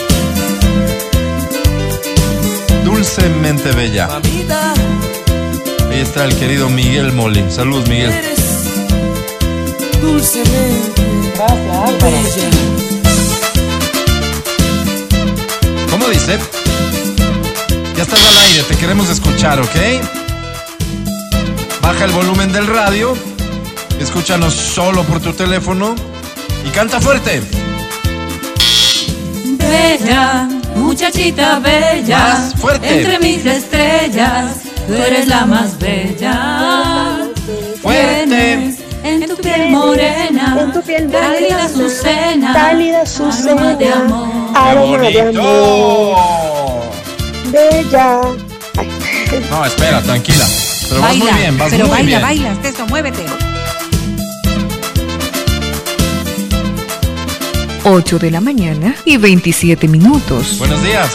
Dulcemente bella. Ahí está el querido Miguel Moli. Saludos, Miguel. dulcemente bella. ¿Cómo dice? Ya estás al aire, te queremos escuchar, ¿ok? Baja el volumen del radio, escúchanos solo por tu teléfono y canta fuerte. Bella, muchachita bella, Más fuerte. entre mis estrellas, tú eres la más bella. Fuerte. Tienes En tu piel morena, En tu piel cálida azucena, cálida azucena, aroma de amor. aroma de amor, bella. Ay, No, espera, tranquila. Pero vas baila, muy bien, vas pero muy baila, bien. baila, Teso, muévete. 8 de la mañana y 27 minutos. Buenos días.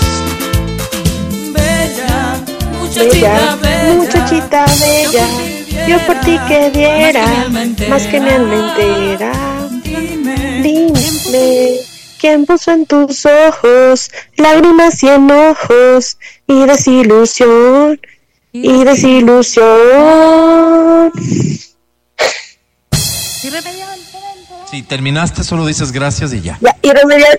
Bella, muchachita bella, muchachita bella, yo por ti que diera, más que mi alma entera. Dime, Dime, ¿quién puso en tus ojos lágrimas y enojos y desilusión y desilusión? Si terminaste, solo dices gracias y ya. Ya, y remediar.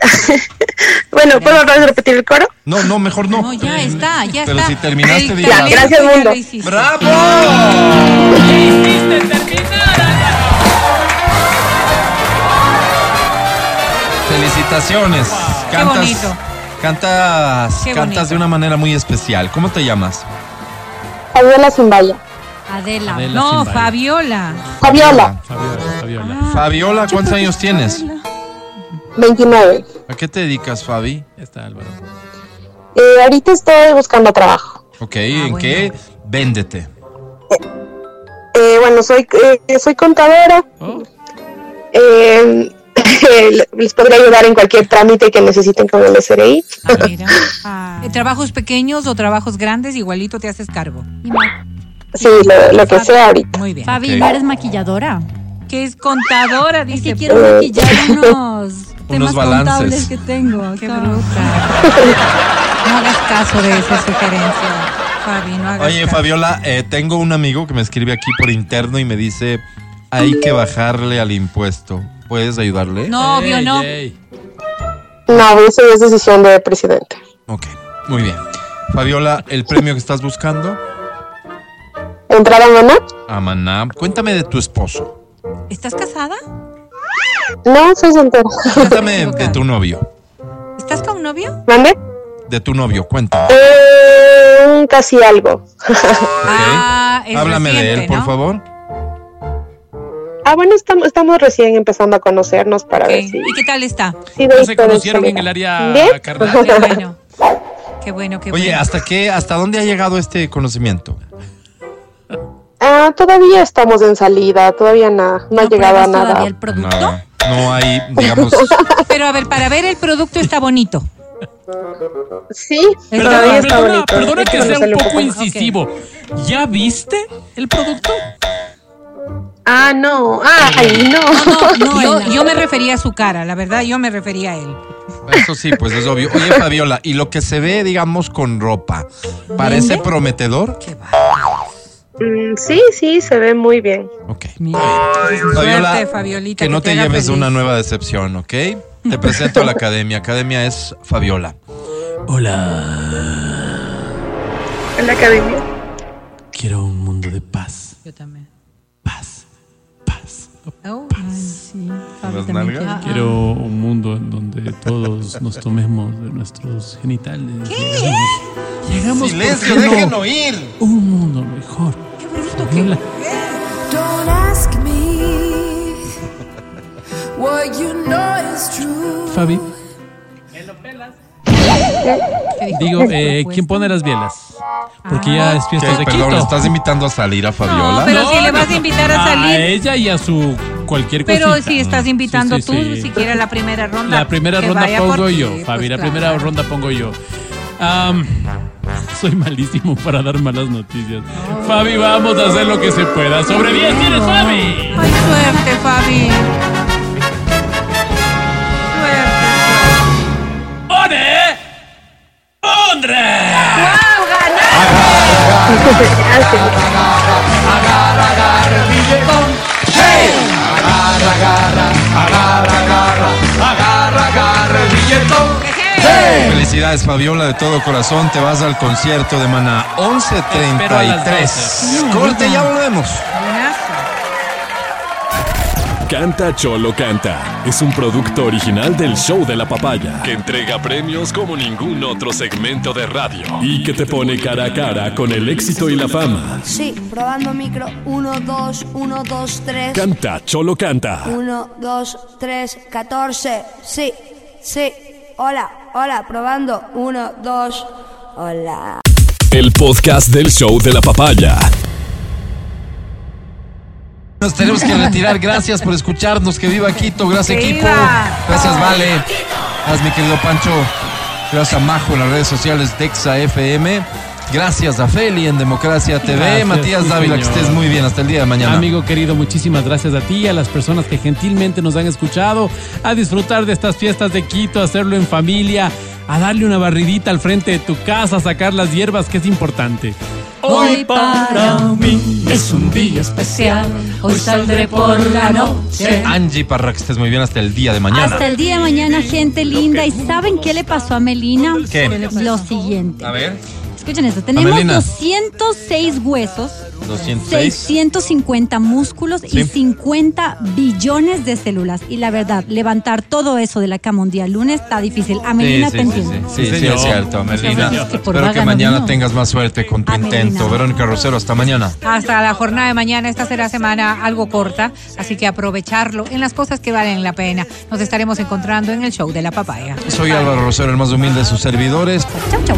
bueno, ¿puedo otra vez repetir el coro? No, no, mejor no. No, ya está, ya Pero está. si terminaste, El di Ya, gracias. gracias, mundo. lo hiciste. ¡Bravo! Felicitaciones. Qué Cantas, bonito. cantas, Qué cantas bonito. de una manera muy especial. ¿Cómo te llamas? Fabiola Zimbaya. Adela. Adela No. Fabiola. Fabiola, Fabiola, Fabiola. Fabiola, ¿cuántos años tienes? 29. ¿A qué te dedicas, Fabi? Ya está, Álvaro. Eh, ahorita estoy buscando trabajo. Ok, ¿en bueno. qué? Véndete. Eh, bueno, soy, eh, soy contadora. Oh, Eh, les podría ayudar en cualquier trámite que necesiten con el SRI. Ah, mira. Eh, ¿Trabajos pequeños o trabajos grandes? Igualito te haces cargo. Y Sí, lo, lo que sea ahorita. Muy bien. Fabi. ¿no eres maquilladora? Que es contadora, Es dice. que quiero maquillar unos temas balances. contables que tengo. Qué bruta. No hagas caso de esa sugerencia, Fabi, no hagas Oye, caso. Fabiola, eh, tengo un amigo que me escribe aquí por interno y me dice, hay que bajarle al impuesto. ¿Puedes ayudarle? No, obvio, no. ey. No, eso es decisión del presidente. Ok, muy bien. Fabiola, ¿el premio que estás buscando? ¿Entrada maná? Amaná. Cuéntame de tu esposo. ¿Estás casada? No, soy soltera. Cuéntame de tu novio. ¿Estás con un novio? ¿Mande? De tu novio, cuéntame. Eh, casi algo. Ah, es Háblame de él, por ¿no? favor. Ah, bueno, estamos, estamos recién empezando a conocernos para ver si... ¿Y qué tal está? si ¿No se conocieron en el área ¿Bien? carnal? Qué bueno. Qué bueno, qué Oye, bueno. ¿hasta qué, hasta dónde ha llegado este conocimiento? Ah, todavía estamos en salida, todavía nada, no ha ¿No llegado a nada. todavía el producto? Nada. No hay, digamos, Pero a ver, para ver el producto está bonito. Sí, Perdona, todavía está perdona, bonito. perdona que sea un poco poco incisivo. ¿Ya viste el producto? Ah, no, ay, no. No, yo, yo me refería a su cara, la verdad, yo me refería a él. eso sí, pues es obvio. Oye, Fabiola, y lo que se ve, digamos, con ropa, ¿parece ¿Vende? prometedor? Qué va. Mm, sí, sí, se ve muy bien. Ok. Mira, Fabiola, suerte, Fabiolita. que no te lleves feliz. una nueva decepción, ¿ok? Te presento a la academia. Academia es Fabiola. Hola. En la academia. Quiero un mundo de paz. Yo también. Oh, Sí, Fabi ¿Las también nalgas? quiere. Quiero un mundo en donde todos nos tomemos de nuestros genitales. Llegamos, llegamos Silencio, ¿por qué no? dejen oír. Un mundo mejor. Qué Fabiola, Don't ask me what you know is true. Fabi, ¿Qué digo, eh. ¿quién pone las bielas? Porque Ah. ya es ¿Qué? fiestas de Perdón, Quito. ¿estás invitando a salir a Fabiola? No, pero si le vas a invitar a salir. ella y a su cualquier Pero cosita. si estás invitando Sí, sí, tú, sí. siquiera la primera ronda. La primera que ronda pongo ti, yo, pues, Fabi. la claro. primera ronda pongo yo. Am, soy malísimo para dar malas noticias. Fabi, vamos a hacer lo que se pueda. Sobre 10 tienes, Fabi. Ay, suerte, Fabi. Suerte. ¡One! ¡Ondre! ¡Wow, Felicidades, Fabiola, de todo corazón. Te vas al concierto de Maná Espero a las 11.33. 12. Corte, ya volvemos. Canta Cholo Canta es un producto original del Show de la Papaya que entrega premios como ningún otro segmento de radio y que te pone cara a cara con el éxito y la fama. Sí, probando micro. 1, 2, 1, 2, 3. Canta Cholo Canta. 1, 2, 3, 14. Sí, sí. Hola, hola, probando. 1, 2. Hola. El podcast del Show de la Papaya. Nos tenemos que retirar. Gracias por escucharnos. Que viva Quito. Gracias, ¡Que equipo. viva! Gracias, Vale. Gracias, mi querido Pancho. Gracias a Majo en las redes sociales Dexa FM. Gracias a Feli en Democracia TV. Gracias, Matías sí, Dávila, que estés muy bien. Hasta el día de mañana. Amigo querido, muchísimas gracias a ti y a las personas que gentilmente nos han escuchado a disfrutar de estas fiestas de Quito, a hacerlo en familia, a darle una barridita al frente de tu casa, a sacar las hierbas, que es importante. Hoy para mí es un día especial. Hoy saldré por la noche. Angie Parra, que estés muy bien hasta el día de mañana. Hasta el día de mañana, gente linda. ¿Y saben qué le pasó a Melina? ¿Qué? Lo siguiente. A ver. Escuchen esto. Tenemos Melina. 206 huesos, 206. 650 músculos Sí. y 50 billones de células. Y la verdad, levantar todo eso de la cama un día lunes está difícil. A Melina te sí, sí, entiendo. sí, sí, es cierto, Melina. Es que por Espero que mañana tengas más suerte con tu intento. Verónica Rosero, hasta mañana. Hasta la jornada de mañana. Esta será semana algo corta, así que aprovecharlo en las cosas que valen la pena. Nos estaremos encontrando en el show de la papaya. Soy Álvaro Rosero, el más humilde de sus servidores. Chau, chau.